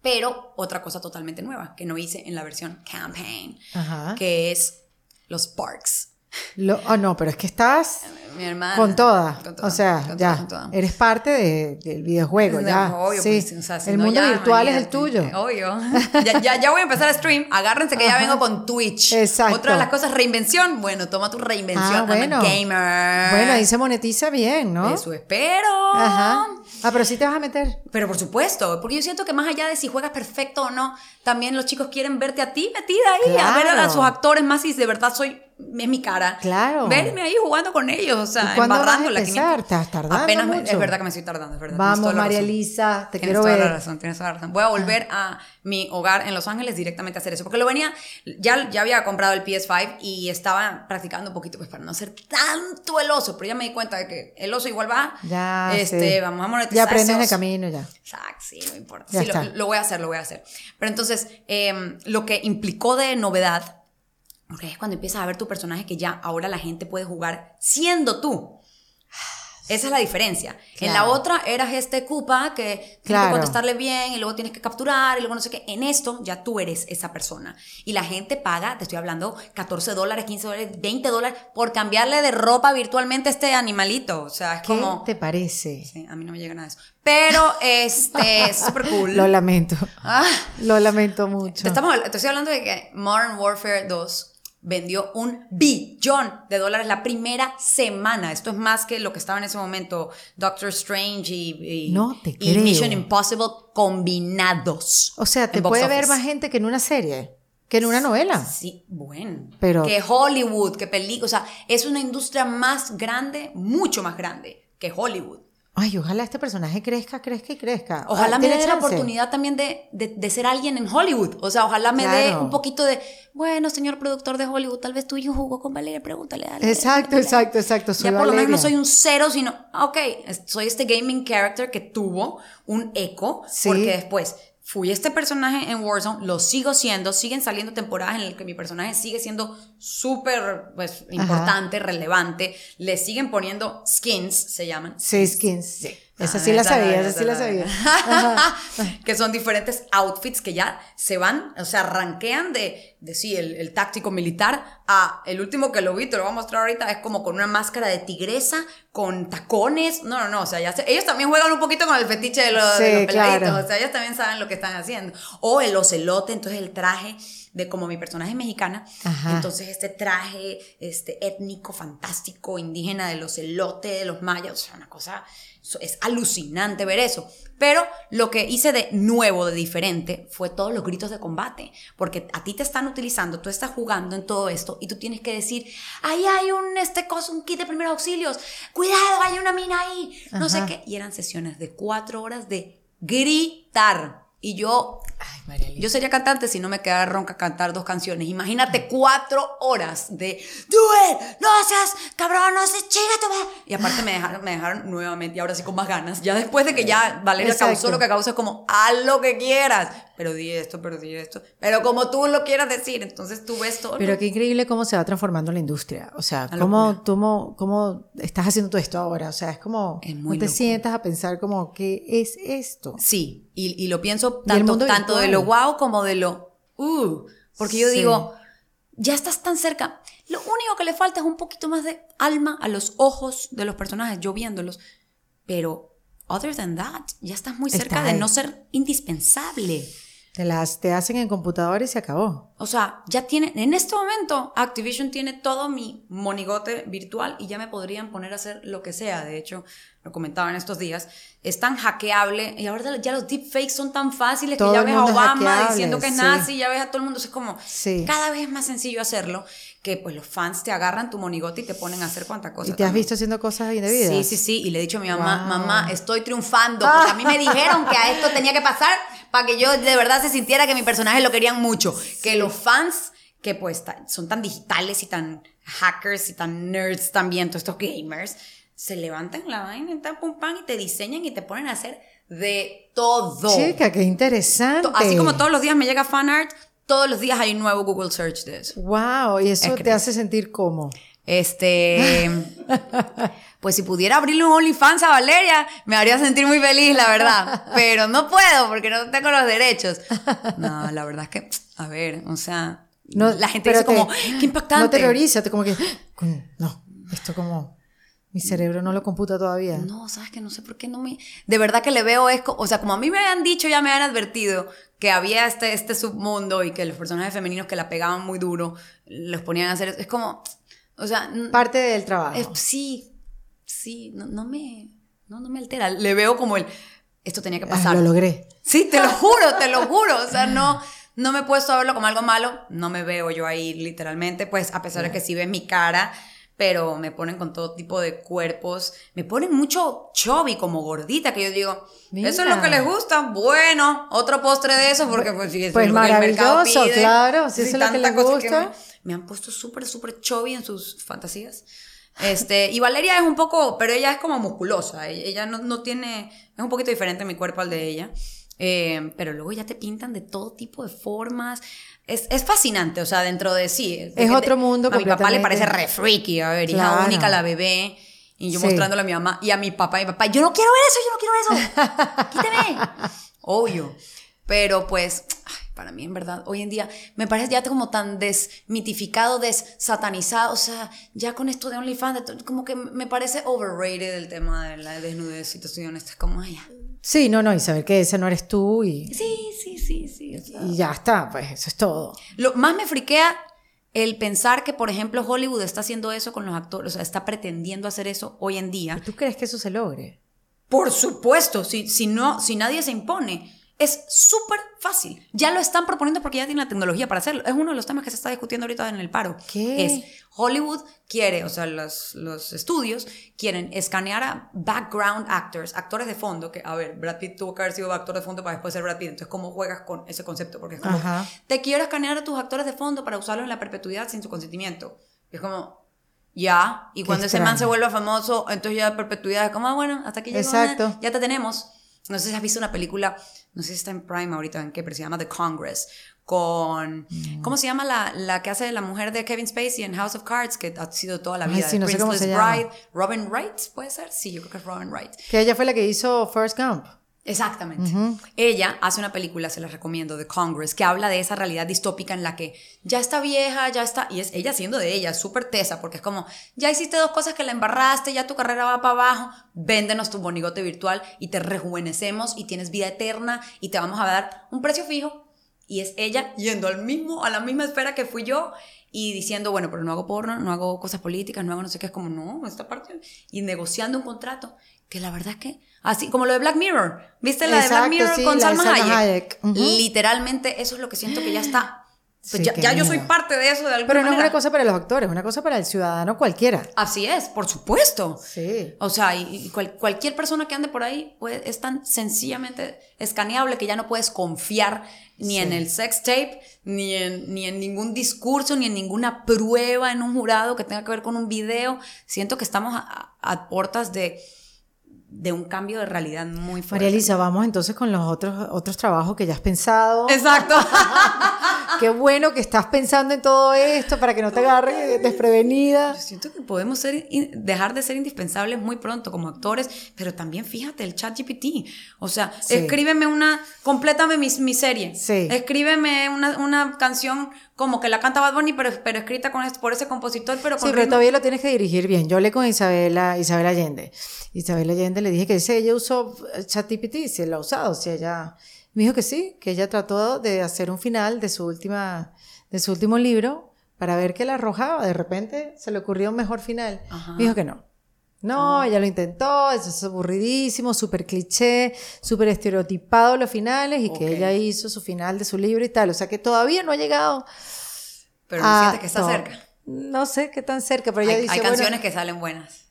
pero otra cosa totalmente nueva que no hice en la versión campaign, Ajá. que es los parks. Lo- oh, no, pero es que estás Mi hermana. con toda. Con toda, o sea, con ya. toda. Eres parte de- del videojuego, No, ya. obvio, sí. pues, o sea, si el no, mundo ya, virtual es el tuyo. Obvio. Ya, ya, ya voy a empezar a stream. Agárrense que ya vengo con Twitch. Exacto. Otra de las cosas, reinvención. Bueno, toma tu reinvención. Ah, I'm a bueno. gamer. Bueno, ahí se monetiza bien, ¿no? Eso espero. Ajá. Ah, pero sí te vas a meter. Pero por supuesto, porque yo siento que más allá de si juegas perfecto o no, también los chicos quieren verte a ti metida ahí, a ver a sus actores más si de verdad soy, es mi cara. Claro. Verme ahí jugando con ellos, o sea, ¿Y cuándo vas a embarrándola. empezar? 500. Estás tardando Apenas me- es verdad que me estoy tardando, es verdad. Vamos, María. Elisa, te Tienes quiero toda ver. la razón, tienes toda la razón. Voy a volver a mi hogar en Los Ángeles directamente a hacer eso. Porque lo venía, ya, ya había comprado el PS5 y estaba practicando un poquito pues para no ser tanto el oso. Pero ya me di cuenta de que el oso igual va. Ya, este, sí. vamos a monetizar. Ya aprendes el camino, ya. Exacto, sí, no importa. Ya Sí, lo voy a hacer, lo voy a hacer. Pero entonces, em, lo que implicó de novedad, porque es cuando empiezas a ver tu personaje que ya ahora la gente puede jugar siendo tú. Esa es la diferencia. En la Claro. otra eras este Koopa que tienes Claro. que contestarle bien y luego tienes que capturar y luego no sé qué. En esto ya tú eres esa persona. Y la gente paga, te estoy hablando, 14 dólares, 15 dólares, 20 dólares por cambiarle de ropa virtualmente a este animalito. O sea, es ¿Qué como... te parece? Sí, a mí no me llega nada de eso. Pero, este, es súper cool. Lo lamento. Ah, Lo lamento mucho. te, estamos, te estoy hablando de que Modern Warfare 2 vendió un billón de dólares la primera semana. Esto es más que lo que estaba en ese momento Doctor Strange y, y- No te y. Mission Impossible combinados. O sea, te puede ver más gente que en una serie, que en una novela. Sí, bueno. Pero- Que Hollywood, que película. O sea, es una industria más grande, mucho más grande que Hollywood. Ay, ojalá este personaje crezca, crezca y crezca. Ojalá Ah, me ¿tiene dé la oportunidad también de, de- de ser alguien en Hollywood. O sea, ojalá me dé un poquito de, bueno, señor productor de Hollywood, tal vez tu hijo jugó con Valeria, pregúntale. dale, Exacto, pregúntale". exacto, exacto. Soy Ya por lo menos no soy un cero, sino, ok, soy este gaming character que tuvo un eco, Sí. porque después fui este personaje en Warzone, lo sigo siendo, siguen saliendo temporadas en las que mi personaje sigue siendo súper pues, importante, relevante, le siguen poniendo skins, se llaman. Sí, skins. Sí. Esa Ah, sí la esa sabía, esa sí la esa sabía. que son diferentes outfits que ya se van, o sea, ranquean de, de sí, el, el táctico militar a el último que lo vi, te lo voy a mostrar ahorita, es como con una máscara de tigresa, con tacones. No, no, no, o sea, ya se- ellos también juegan un poquito con el fetiche de los, de Sí, los peladitos, claro. o sea, ellos también saben lo que están haciendo. O el ocelote, entonces el traje de como mi personaje es mexicana, Ajá. entonces este traje este étnico, fantástico, indígena del ocelote, de los mayas, o sea, una cosa, es alucinante ver eso. Pero lo que hice de nuevo, de diferente, fue todos los gritos de combate, porque a ti te están utilizando, tú estás jugando en todo esto y tú tienes que decir, ahí hay un, este cosa, un kit de primeros auxilios, cuidado, hay una mina ahí, no sé qué. Y eran sesiones de cuatro horas de gritar. Y yo Ay, María Elisa. yo sería cantante si no me quedara ronca cantar dos canciones. Imagínate cuatro horas de Do it, no cabrón, no seas chica, madre". Y aparte me dejaron, me dejaron nuevamente, y ahora sí con más ganas. Ya después de que ya Valeria Exacto. causó lo que causó, es como haz lo que quieras. Pero di esto, pero di esto. Pero como tú lo quieras decir, entonces tú ves todo. Pero qué increíble cómo se va transformando la industria. O sea, cómo, locura. tú mo- cómo estás haciendo todo esto ahora. O sea, es como, Es muy no te loco. sientas a pensar como, ¿qué es esto? Sí, y, y lo pienso tanto, tanto de lo wow como de lo uh. Porque yo Sí. digo, ya estás tan cerca. Lo único que le falta es un poquito más de alma a los ojos de los personajes, yo viéndolos. Pero, other than that, ya estás muy cerca Está de ahí. no ser indispensable. Te las te hacen en computador y se acabó. O sea, ya tiene, en este momento, Activision tiene todo mi monigote virtual y ya me podrían poner a hacer lo que sea. De hecho, lo comentaba en estos días, es tan hackeable y ahora ya los deepfakes son tan fáciles Todo que ya ves a Obama diciendo que es sí. nazi, ya ves a todo el mundo, es como Sí. cada vez es más sencillo hacerlo que pues los fans te agarran tu monigote y te ponen a hacer cuanta cosa. ¿Y te has también. visto haciendo cosas indebidas? Sí, sí, sí. Y le he dicho a mi mamá, Wow. mamá, estoy triunfando. Porque a mí me dijeron que a esto tenía que pasar para que yo de verdad se sintiera que mi personaje lo querían mucho. Que los fans, que pues son tan digitales y tan hackers y tan nerds también, todos estos gamers, se levantan la vaina, tan pum pam, y te diseñan y te ponen a hacer de todo. Chica, qué interesante. Así como todos los días me llega fan art, todos los días hay un nuevo Google Search de eso. Wow, y eso te hace sentir cómo. Este, pues si pudiera abrirle un OnlyFans a Valeria, me haría sentir muy feliz, la verdad. Pero no puedo porque no tengo los derechos. No, la verdad es que, a ver, o sea, no, la gente dice como, qué impactante. No terroriza, como que, no, esto como... Mi cerebro no lo computa todavía. No, sabes que no sé por qué no me. De verdad que le veo es. O sea, como a mí me habían dicho, ya me habían advertido que había este, este submundo y que los personajes femeninos que la pegaban muy duro los ponían a hacer. Es como. O sea. Parte del trabajo. sí, sí, no, me. No, no me altera. Le veo como el. Esto tenía que ah, pasar. lo logré. Sí, te lo juro, te lo juro. O sea, no. No me he puesto a verlo como algo malo, no me veo yo ahí literalmente, pues a pesar de que sí ves mi cara, pero me ponen con todo tipo de cuerpos, me ponen mucho chubby, como gordita, que yo digo, eso es lo que les gusta, bueno, otro postre de eso, porque pues, si pues maravilloso, claro, si eso es lo que les gusta. Me, han puesto súper, súper chubby en sus fantasías. Este, y Valeria es un poco, pero ella es como musculosa, ella no, no tiene, es un poquito diferente mi cuerpo al de ella. Eh, pero luego ya te pintan de todo tipo de formas. Es, es fascinante, o sea, dentro de sí. Es otro mundo. A mi papá le parece re freaky, a ver, hija única, la bebé. Y yo mostrándole a mi mamá y a mi papá. Y mi papá, yo no quiero ver eso, yo no quiero eso. Quíteme. Obvio. Pero pues, para mí en verdad, hoy en día me parece ya como tan desmitificado, desatanizado. O sea, ya con esto de OnlyFans, como que me parece overrated el tema de la desnudez, situaciones. Es como, ay, Sí, no, no, y saber que ese no eres tú y... Sí, sí, sí, sí. Y ya está, pues eso es todo. Lo más me friquea el pensar que, por ejemplo, Hollywood está haciendo eso con los actores, o sea, está pretendiendo hacer eso hoy en día. ¿Tú crees que eso se logre? Por supuesto, si, si, no, si nadie se impone. Es súper fácil. Ya lo están proponiendo porque ya tienen la tecnología para hacerlo. Es uno de los temas que se está discutiendo ahorita en el paro. ¿Qué? Es Hollywood quiere, o sea, los, los estudios quieren escanear a background actors, actores de fondo, que, a ver, Brad Pitt tuvo que haber sido actor de fondo para después ser Brad Pitt. Entonces, ¿cómo juegas con ese concepto? Porque es como, te quiero escanear a tus actores de fondo para usarlos en la perpetuidad sin su consentimiento. es como, ya. Y cuando ese man se vuelva famoso, entonces ya perpetuidad es como, ah, bueno, hasta aquí llegó, Exacto. ya te tenemos. No sé si has visto una película, no sé si está en Prime ahorita en qué, pero se llama The Congress, con, mm. ¿cómo se llama la, la que hace la mujer de Kevin Spacey en House of Cards, que ha sido toda la vida? Ay, sí, no sé cómo se llama. Robin Wright, ¿puede ser? Sí, yo creo que es Robin Wright. Que ella fue la que hizo First Gump. Exactamente. Ella hace una película, se la recomiendo, The Congress, que habla de esa realidad distópica en la que ya está vieja, ya está, y es ella siendo de ella, súper tesa, porque es como, ya hiciste dos cosas que la embarraste, ya tu carrera va para abajo, véndenos tu bonigote virtual y te rejuvenecemos y tienes vida eterna y te vamos a dar un precio fijo. Y es ella yendo al mismo, a la misma esfera que fui yo y diciendo, bueno, pero no hago porno, no hago cosas políticas, no hago no sé qué, es como, no, esta parte, y negociando un contrato que la verdad es que, así como lo de Black Mirror, ¿viste la de Black Mirror con Salma Hayek? Literalmente eso es lo que siento que ya está pues ya, yo soy parte de eso de alguna Pero no es una cosa para los actores, es una cosa para el ciudadano cualquiera. Así es, por supuesto. Sí. O sea, y, cualquier persona que ande por ahí pues, es tan sencillamente escaneable que ya no puedes confiar ni en el sex tape, ni en, ni en ningún discurso, ni en ninguna prueba en un jurado que tenga que ver con un video. Siento que estamos a puertas de de un cambio de realidad muy fuerte. María Elisa, vamos entonces con los otros, otros trabajos que ya has pensado. Exacto. Qué bueno que estás pensando en todo esto para que no te agarre desprevenida. Yo siento que podemos ser, dejar de ser indispensables muy pronto como actores, pero también fíjate, el chat GPT. O sea, escríbeme una, complétame mi, mi serie. Sí. Escríbeme una, una canción como que la canta Bad Bunny, pero, pero escrita con, por ese compositor, pero con Sí, pero todavía lo tienes que dirigir bien. Yo hablé con Isabela, Isabel Allende. Isabel Allende le dije que si ella usó ChatGPT, si él ha usado, si ella... Me dijo que sí, que ella trató de hacer un final de su, última, de su último libro para ver qué la arrojaba. De repente se le ocurrió un mejor final. Me dijo que no. No, oh. ella lo intentó, eso es aburridísimo, súper cliché, súper estereotipado los finales y que ella hizo su final de su libro y tal. O sea que todavía no ha llegado. Pero no sientes que está cerca. No sé qué tan cerca, pero ella hay, dice. Hay canciones que salen buenas.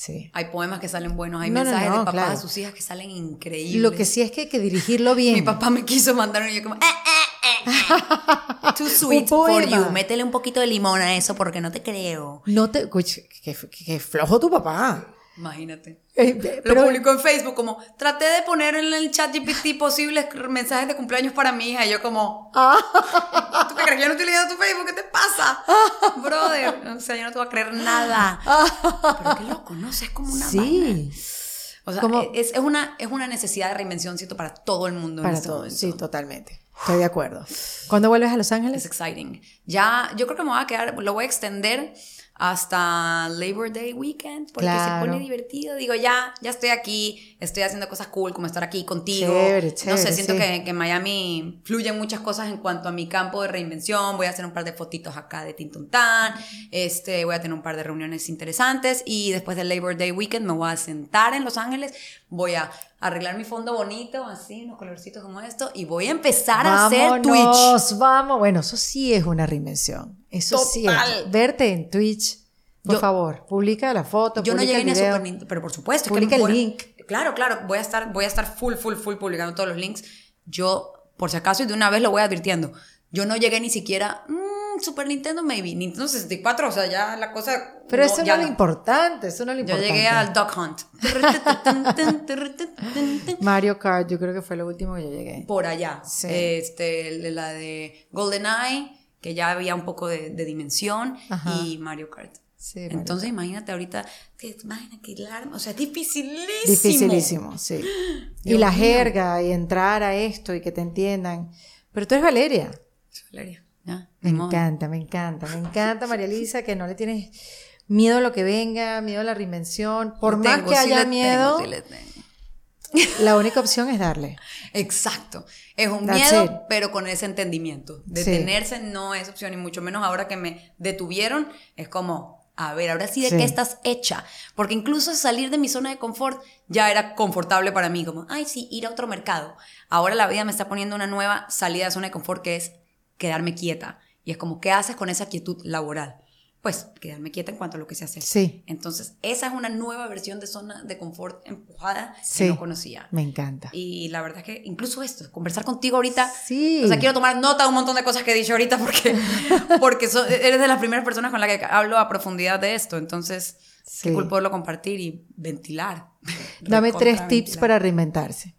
Sí. Hay poemas que salen buenos, hay mensajes de papás a sus hijas que salen increíbles. Lo que sí es que hay que dirigirlo bien. Mi papá me quiso mandar y yo como, eh, eh, eh, Too sweet for you. Métele un poquito de limón a eso porque no te creo. No te. Qué, qué, flojo tu papá. Imagínate. Eh, Lo publicó en Facebook como, traté de poner en el chat GPT posibles mensajes de cumpleaños para mi hija. Y yo como, Ah. ¿tú te crees que yo no estoy leyendo tu Facebook? ¿Qué te pasa? Brother. O sea, yo no te voy a creer nada. Pero qué loco, ¿no? O sea, es como una sí, O sea, Como- es, es una, es una necesidad de reinvención, siento, para todo el mundo en para este todo. momento. Sí, totalmente. Estoy de acuerdo. ¿Cuándo vuelves a Los Es Ángeles? exciting. Ya, yo creo que me voy a quedar, lo voy a extender hasta Labor Day Weekend, porque Claro. se pone divertido. Digo, ya, ya estoy aquí, estoy haciendo cosas cool, como estar aquí contigo. Chévere, no sé, siento sí. que, que Miami fluyen muchas cosas en cuanto a mi campo de reinvención. Voy a hacer un par de fotitos acá de Tintontán. Este, voy a tener un par de reuniones interesantes. Y después del Labor Day Weekend me voy a sentar en Los Ángeles. Voy a arreglar mi fondo bonito, así, unos colorcitos como esto. Y voy a empezar a hacer Twitch. Vamos, bueno, eso sí es una reinvención. Eso sí Total. es. Verte en Twitch, por Yo- favor, publica la foto, Yo no publica llegué ni a. Super Nintendo, pero por supuesto. es que Publica el link. Claro, claro, voy a estar, voy a estar full, full, full publicando todos los links. Yo, por si acaso, y de una vez lo voy advirtiendo. Yo no llegué ni siquiera, mm, Super Nintendo, maybe, Nintendo 64, o sea, ya la cosa. Pero eso no es lo importante, eso no es lo Yo importante. llegué al Duck Hunt. Mario Kart, yo creo que fue lo último que yo llegué. Por allá. Sí. Este, la de GoldenEye, que ya había un poco de, de dimensión, Ajá. y Mario Kart. Sí, Mario Entonces, imagínate ahorita, te imaginas que largo, o sea, es dificilísimo. Dificilísimo, sí. y Dios la mío. jerga y entrar a esto y que te entiendan. Pero tú eres Valeria. Valeria, ya, Me modo. encanta, me encanta, me encanta María Elisa, que no le tienes miedo a lo que venga, miedo a la reinvención. Por más tengo, que sí haya tengo, miedo, sí le tengo. La única opción es darle. Exacto. Es un That's miedo, it. pero con ese entendimiento. Sí. Detenerse no es opción, y mucho menos ahora que me detuvieron, es como, a ver, ahora sí de Sí. qué estás hecha. Porque incluso salir de mi zona de confort ya era confortable para mí, como, ay, sí, ir a otro mercado. Ahora la vida me está poniendo una nueva salida de zona de confort que es quedarme quieta. Y es como, ¿qué haces con esa quietud laboral? Pues quedarme quieta en cuanto a lo que se hace. Sí. Entonces, esa es una nueva versión de zona de confort empujada Sí. que no conocía. Me encanta. Y la verdad es que incluso esto, conversar contigo ahorita. Sí. O sea, quiero tomar nota de un montón de cosas que he dicho ahorita porque, porque so- eres de las primeras personas con las que hablo a profundidad de esto. Entonces, Sí. qué cool poderlo compartir y ventilar. Dame tres tips ventilar. para reinventarse.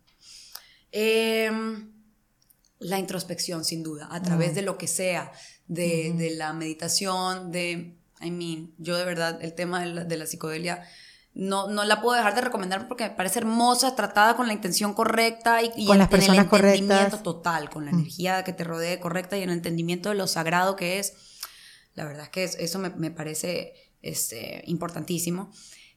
Em, la introspección, sin duda, a través de lo que sea, de, de la meditación, de, I mean, yo de verdad, el tema de la, de la psicodelia, no, no la puedo dejar de recomendar porque me parece hermosa, tratada con la intención correcta y, y Con las en el personas entendimiento correctas. total, con la energía que te rodee correcta y en el entendimiento de lo sagrado que es. La verdad es que es- eso me, me parece este, importantísimo.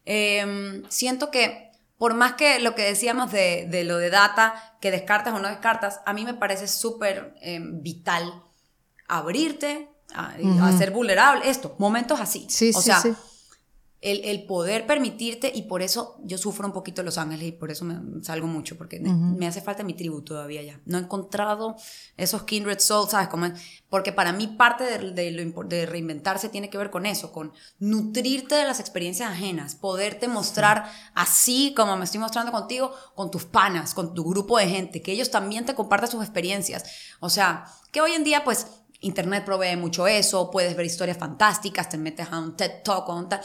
Eh, siento que por más que lo que decíamos de, de lo de data, que descartas o no descartas, a mí me parece súper eh, vital abrirte, a, a ser vulnerable, esto, momentos así. Sí, o sí, sea, sí. El, el poder permitirte, y por eso yo sufro un poquito en Los Ángeles y por eso me salgo mucho, porque me- me hace falta mi tribu todavía ya. No he encontrado esos kindred souls, ¿sabes? Como, porque para mí parte de, de de reinventarse tiene que ver con eso, con nutrirte de las experiencias ajenas, poderte mostrar así como me estoy mostrando contigo, con tus panas, con tu grupo de gente, que ellos también te compartan sus experiencias. O sea, que hoy en día pues... Internet provee mucho eso, puedes ver historias fantásticas, te metes a un TED Talk o un tal,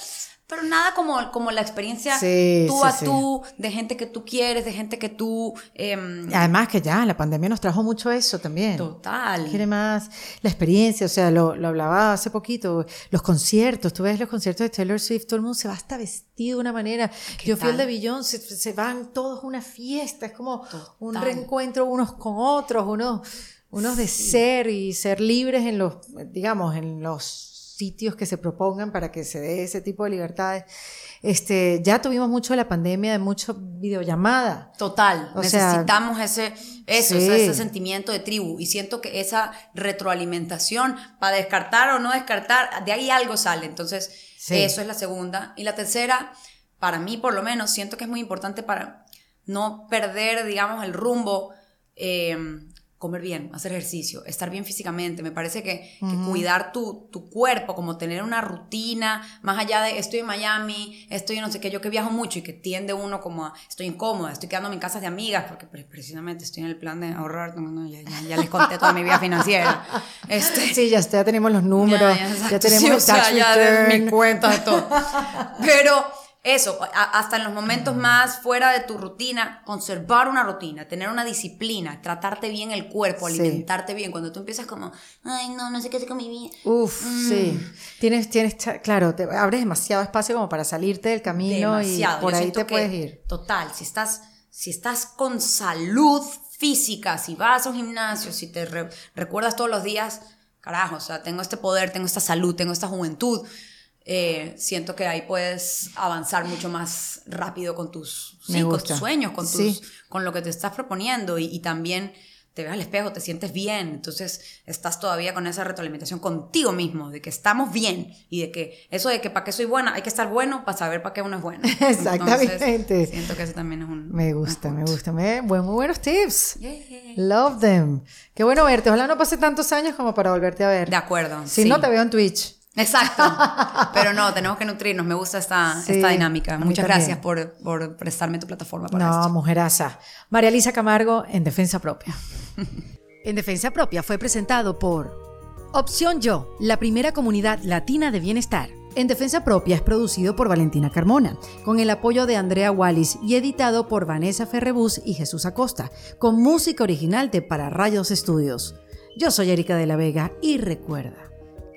pero nada como, como la experiencia Sí, tú sí, a sí. tú, de gente que tú quieres, de gente que tú... em, Además que ya, la pandemia nos trajo mucho eso también. total. Quiere más la experiencia, o sea, lo, lo hablaba hace poquito, los conciertos, tú ves los conciertos de Taylor Swift, todo el mundo se va hasta vestido de una manera. Yo fui al de tal? Beyoncé, se, se van todos a una fiesta, es como un reencuentro unos con otros, unos, unos de ser y ser libres en los, digamos, en los sitios que se propongan para que se dé ese tipo de libertades. Este, ya tuvimos mucho de la pandemia, de mucho videollamada. Total, O sea, necesitamos ese, eso, sí. ese, ese sentimiento de tribu y siento que esa retroalimentación para descartar o no descartar, de ahí algo sale, entonces Sí. eso es la segunda. Y la tercera, para mí por lo menos, siento que es muy importante para no perder, digamos, el rumbo, eh, comer bien, hacer ejercicio, estar bien físicamente, me parece que, que cuidar tu, tu cuerpo, como tener una rutina, más allá de estoy en Miami, estoy en no sé qué, yo que viajo mucho y que tiende uno como a, estoy incómoda, estoy quedándome en casas de amigas, porque pre- precisamente estoy en el plan de ahorrar, no, no, ya, ya- ya les conté toda mi vida financiera. Este, Sí, ya, ya tenemos los números, ya, tenemos sí, el o sea, ya de mi cuenta de todo. Pero eso, hasta en los momentos más fuera de tu rutina, conservar una rutina, tener una disciplina, tratarte bien el cuerpo, alimentarte bien. Cuando tú empiezas como, ay, no, no sé qué hacer con mi vida. Uf, mm. sí. Tienes, tienes, claro, te abres demasiado espacio como para salirte del camino y por ahí te puedes ir. Total, si estás, si estás con salud física, si vas a un gimnasio, si te recuerdas todos los días, carajo, o sea, tengo este poder, tengo esta salud, tengo esta juventud eh, siento que ahí puedes avanzar mucho más rápido con tus, sueños, con, tus, con lo que te estás proponiendo y, también te ves al espejo, te sientes bien, entonces estás todavía con esa retroalimentación contigo mismo, de que estamos bien y de que eso de que para qué soy buena, hay que estar bueno para saber para qué uno es bueno. Exactamente. siento que eso también es un... Me gusta, me gusta. Me, muy buenos tips. Love them. Qué bueno verte. Ojalá no pase tantos años como para volverte a ver. De acuerdo. Si no, te veo en Twitch. Exacto. Pero no, tenemos que nutrirnos. Me gusta esta, esta dinámica. Muchas gracias por, por, prestarme tu plataforma para no, esto. Mujeraza. María Lisa Camargo en Defensa Propia. en Defensa Propia fue presentado por Opción Yo, la primera comunidad latina de bienestar. En Defensa Propia es producido por Valentina Carmona, con el apoyo de Andrea Wallis y editado por Vanessa Ferrebus y Jesús Acosta, con música original de Para Rayos Estudios. Yo soy Erika de la Vega y recuerda,